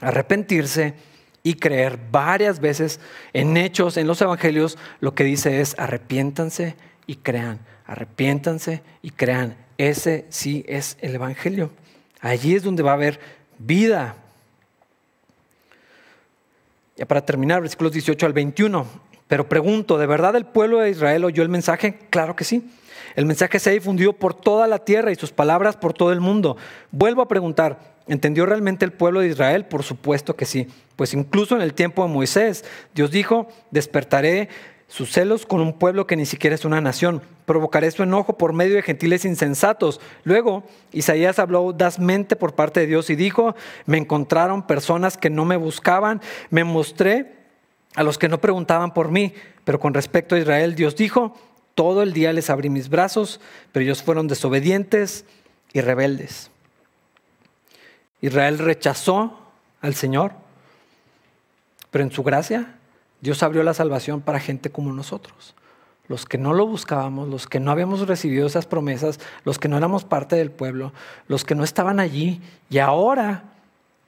Arrepentirse y creer varias veces en hechos, en los evangelios, lo que dice es arrepiéntanse y crean, arrepiéntanse y crean. Ese sí es el evangelio. Allí es donde va a haber vida. Ya para terminar, versículos 18 al 21. Pero pregunto, ¿de verdad el pueblo de Israel oyó el mensaje? Claro que sí. El mensaje se ha difundido por toda la tierra y sus palabras por todo el mundo. Vuelvo a preguntar, ¿entendió realmente el pueblo de Israel? Por supuesto que sí. Pues incluso en el tiempo de Moisés, Dios dijo, despertaré sus celos con un pueblo que ni siquiera es una nación. Provocaré su enojo por medio de gentiles insensatos. Luego, Isaías habló audazmente por parte de Dios y dijo, me encontraron personas que no me buscaban, me mostré a los que no preguntaban por mí. Pero con respecto a Israel, Dios dijo, todo el día les abrí mis brazos, pero ellos fueron desobedientes y rebeldes. Israel rechazó al Señor pero en su gracia, Dios abrió la salvación para gente como nosotros. Los que no lo buscábamos, los que no habíamos recibido esas promesas, los que no éramos parte del pueblo, los que no estaban allí. Y ahora,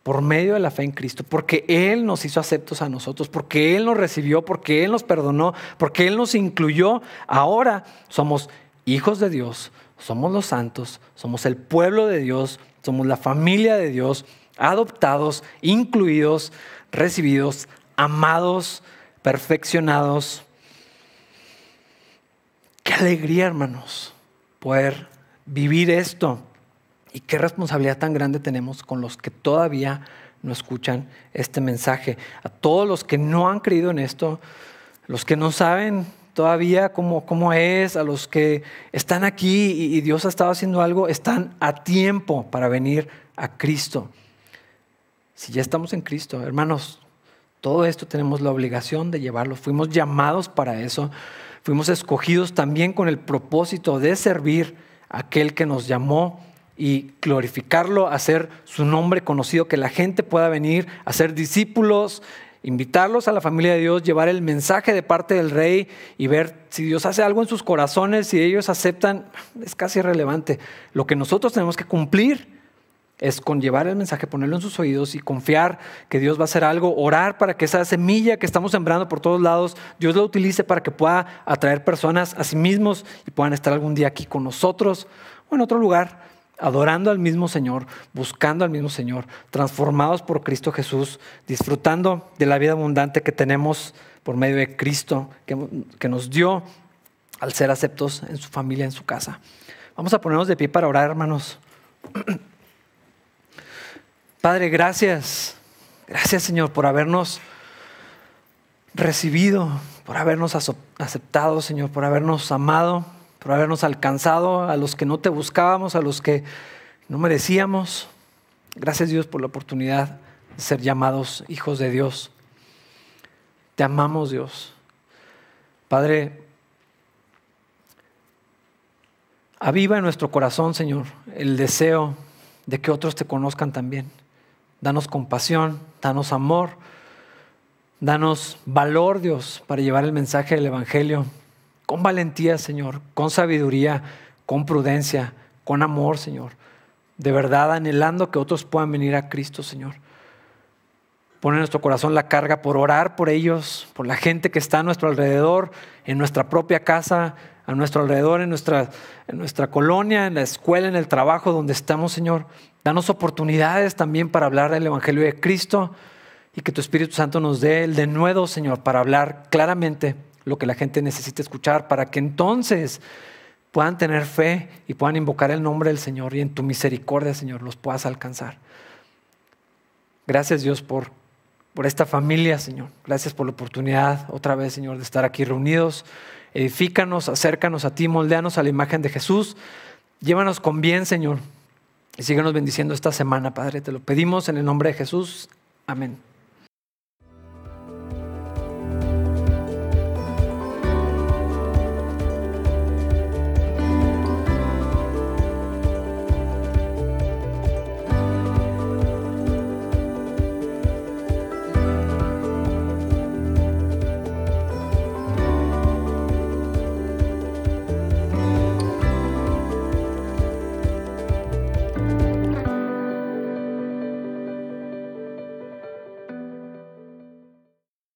por medio de la fe en Cristo, porque Él nos hizo aceptos a nosotros, porque Él nos recibió, porque Él nos perdonó, porque Él nos incluyó, ahora somos hijos de Dios, somos los santos, somos el pueblo de Dios, somos la familia de Dios, adoptados, incluidos, recibidos amados, perfeccionados. Qué alegría, hermanos, poder vivir esto. Y qué responsabilidad tan grande tenemos con los que todavía no escuchan este mensaje. A todos los que no han creído en esto, los que no saben todavía cómo, cómo es, a los que están aquí y, y Dios ha estado haciendo algo, están a tiempo para venir a Cristo. Si ya estamos en Cristo, hermanos, todo esto tenemos la obligación de llevarlo. Fuimos llamados para eso. Fuimos escogidos también con el propósito de servir a aquel que nos llamó y glorificarlo, hacer su nombre conocido, que la gente pueda venir a ser discípulos, invitarlos a la familia de Dios, llevar el mensaje de parte del rey y ver si Dios hace algo en sus corazones, si ellos aceptan, es casi irrelevante. Lo que nosotros tenemos que cumplir es con llevar el mensaje, ponerlo en sus oídos y confiar que Dios va a hacer algo, orar para que esa semilla que estamos sembrando por todos lados, Dios la utilice para que pueda atraer personas a sí mismos y puedan estar algún día aquí con nosotros o en otro lugar, adorando al mismo Señor, buscando al mismo Señor, transformados por Cristo Jesús, disfrutando de la vida abundante que tenemos por medio de Cristo, que, que nos dio al ser aceptos en su familia, en su casa. Vamos a ponernos de pie para orar, hermanos. Padre, gracias. Gracias Señor por habernos recibido, por habernos aceptado, Señor, por habernos amado, por habernos alcanzado a los que no te buscábamos, a los que no merecíamos. Gracias Dios por la oportunidad de ser llamados hijos de Dios. Te amamos Dios. Padre, aviva en nuestro corazón, Señor, el deseo de que otros te conozcan también. Danos compasión, danos amor, danos valor, Dios, para llevar el mensaje del Evangelio con valentía, Señor, con sabiduría, con prudencia, con amor, Señor. De verdad, anhelando que otros puedan venir a Cristo, Señor. Pone en nuestro corazón la carga por orar por ellos, por la gente que está a nuestro alrededor, en nuestra propia casa, a nuestro alrededor, en nuestra, en nuestra colonia, en la escuela, en el trabajo donde estamos, Señor. Danos oportunidades también para hablar del Evangelio de Cristo y que tu Espíritu Santo nos dé el denuedo, Señor, para hablar claramente lo que la gente necesita escuchar, para que entonces puedan tener fe y puedan invocar el nombre del Señor y en tu misericordia, Señor, los puedas alcanzar. Gracias, Dios, por, por esta familia, Señor. Gracias por la oportunidad otra vez, Señor, de estar aquí reunidos. Edifícanos, acércanos a ti, moldeanos a la imagen de Jesús. Llévanos con bien, Señor. Y síguenos bendiciendo esta semana, Padre. Te lo pedimos en el nombre de Jesús. Amén.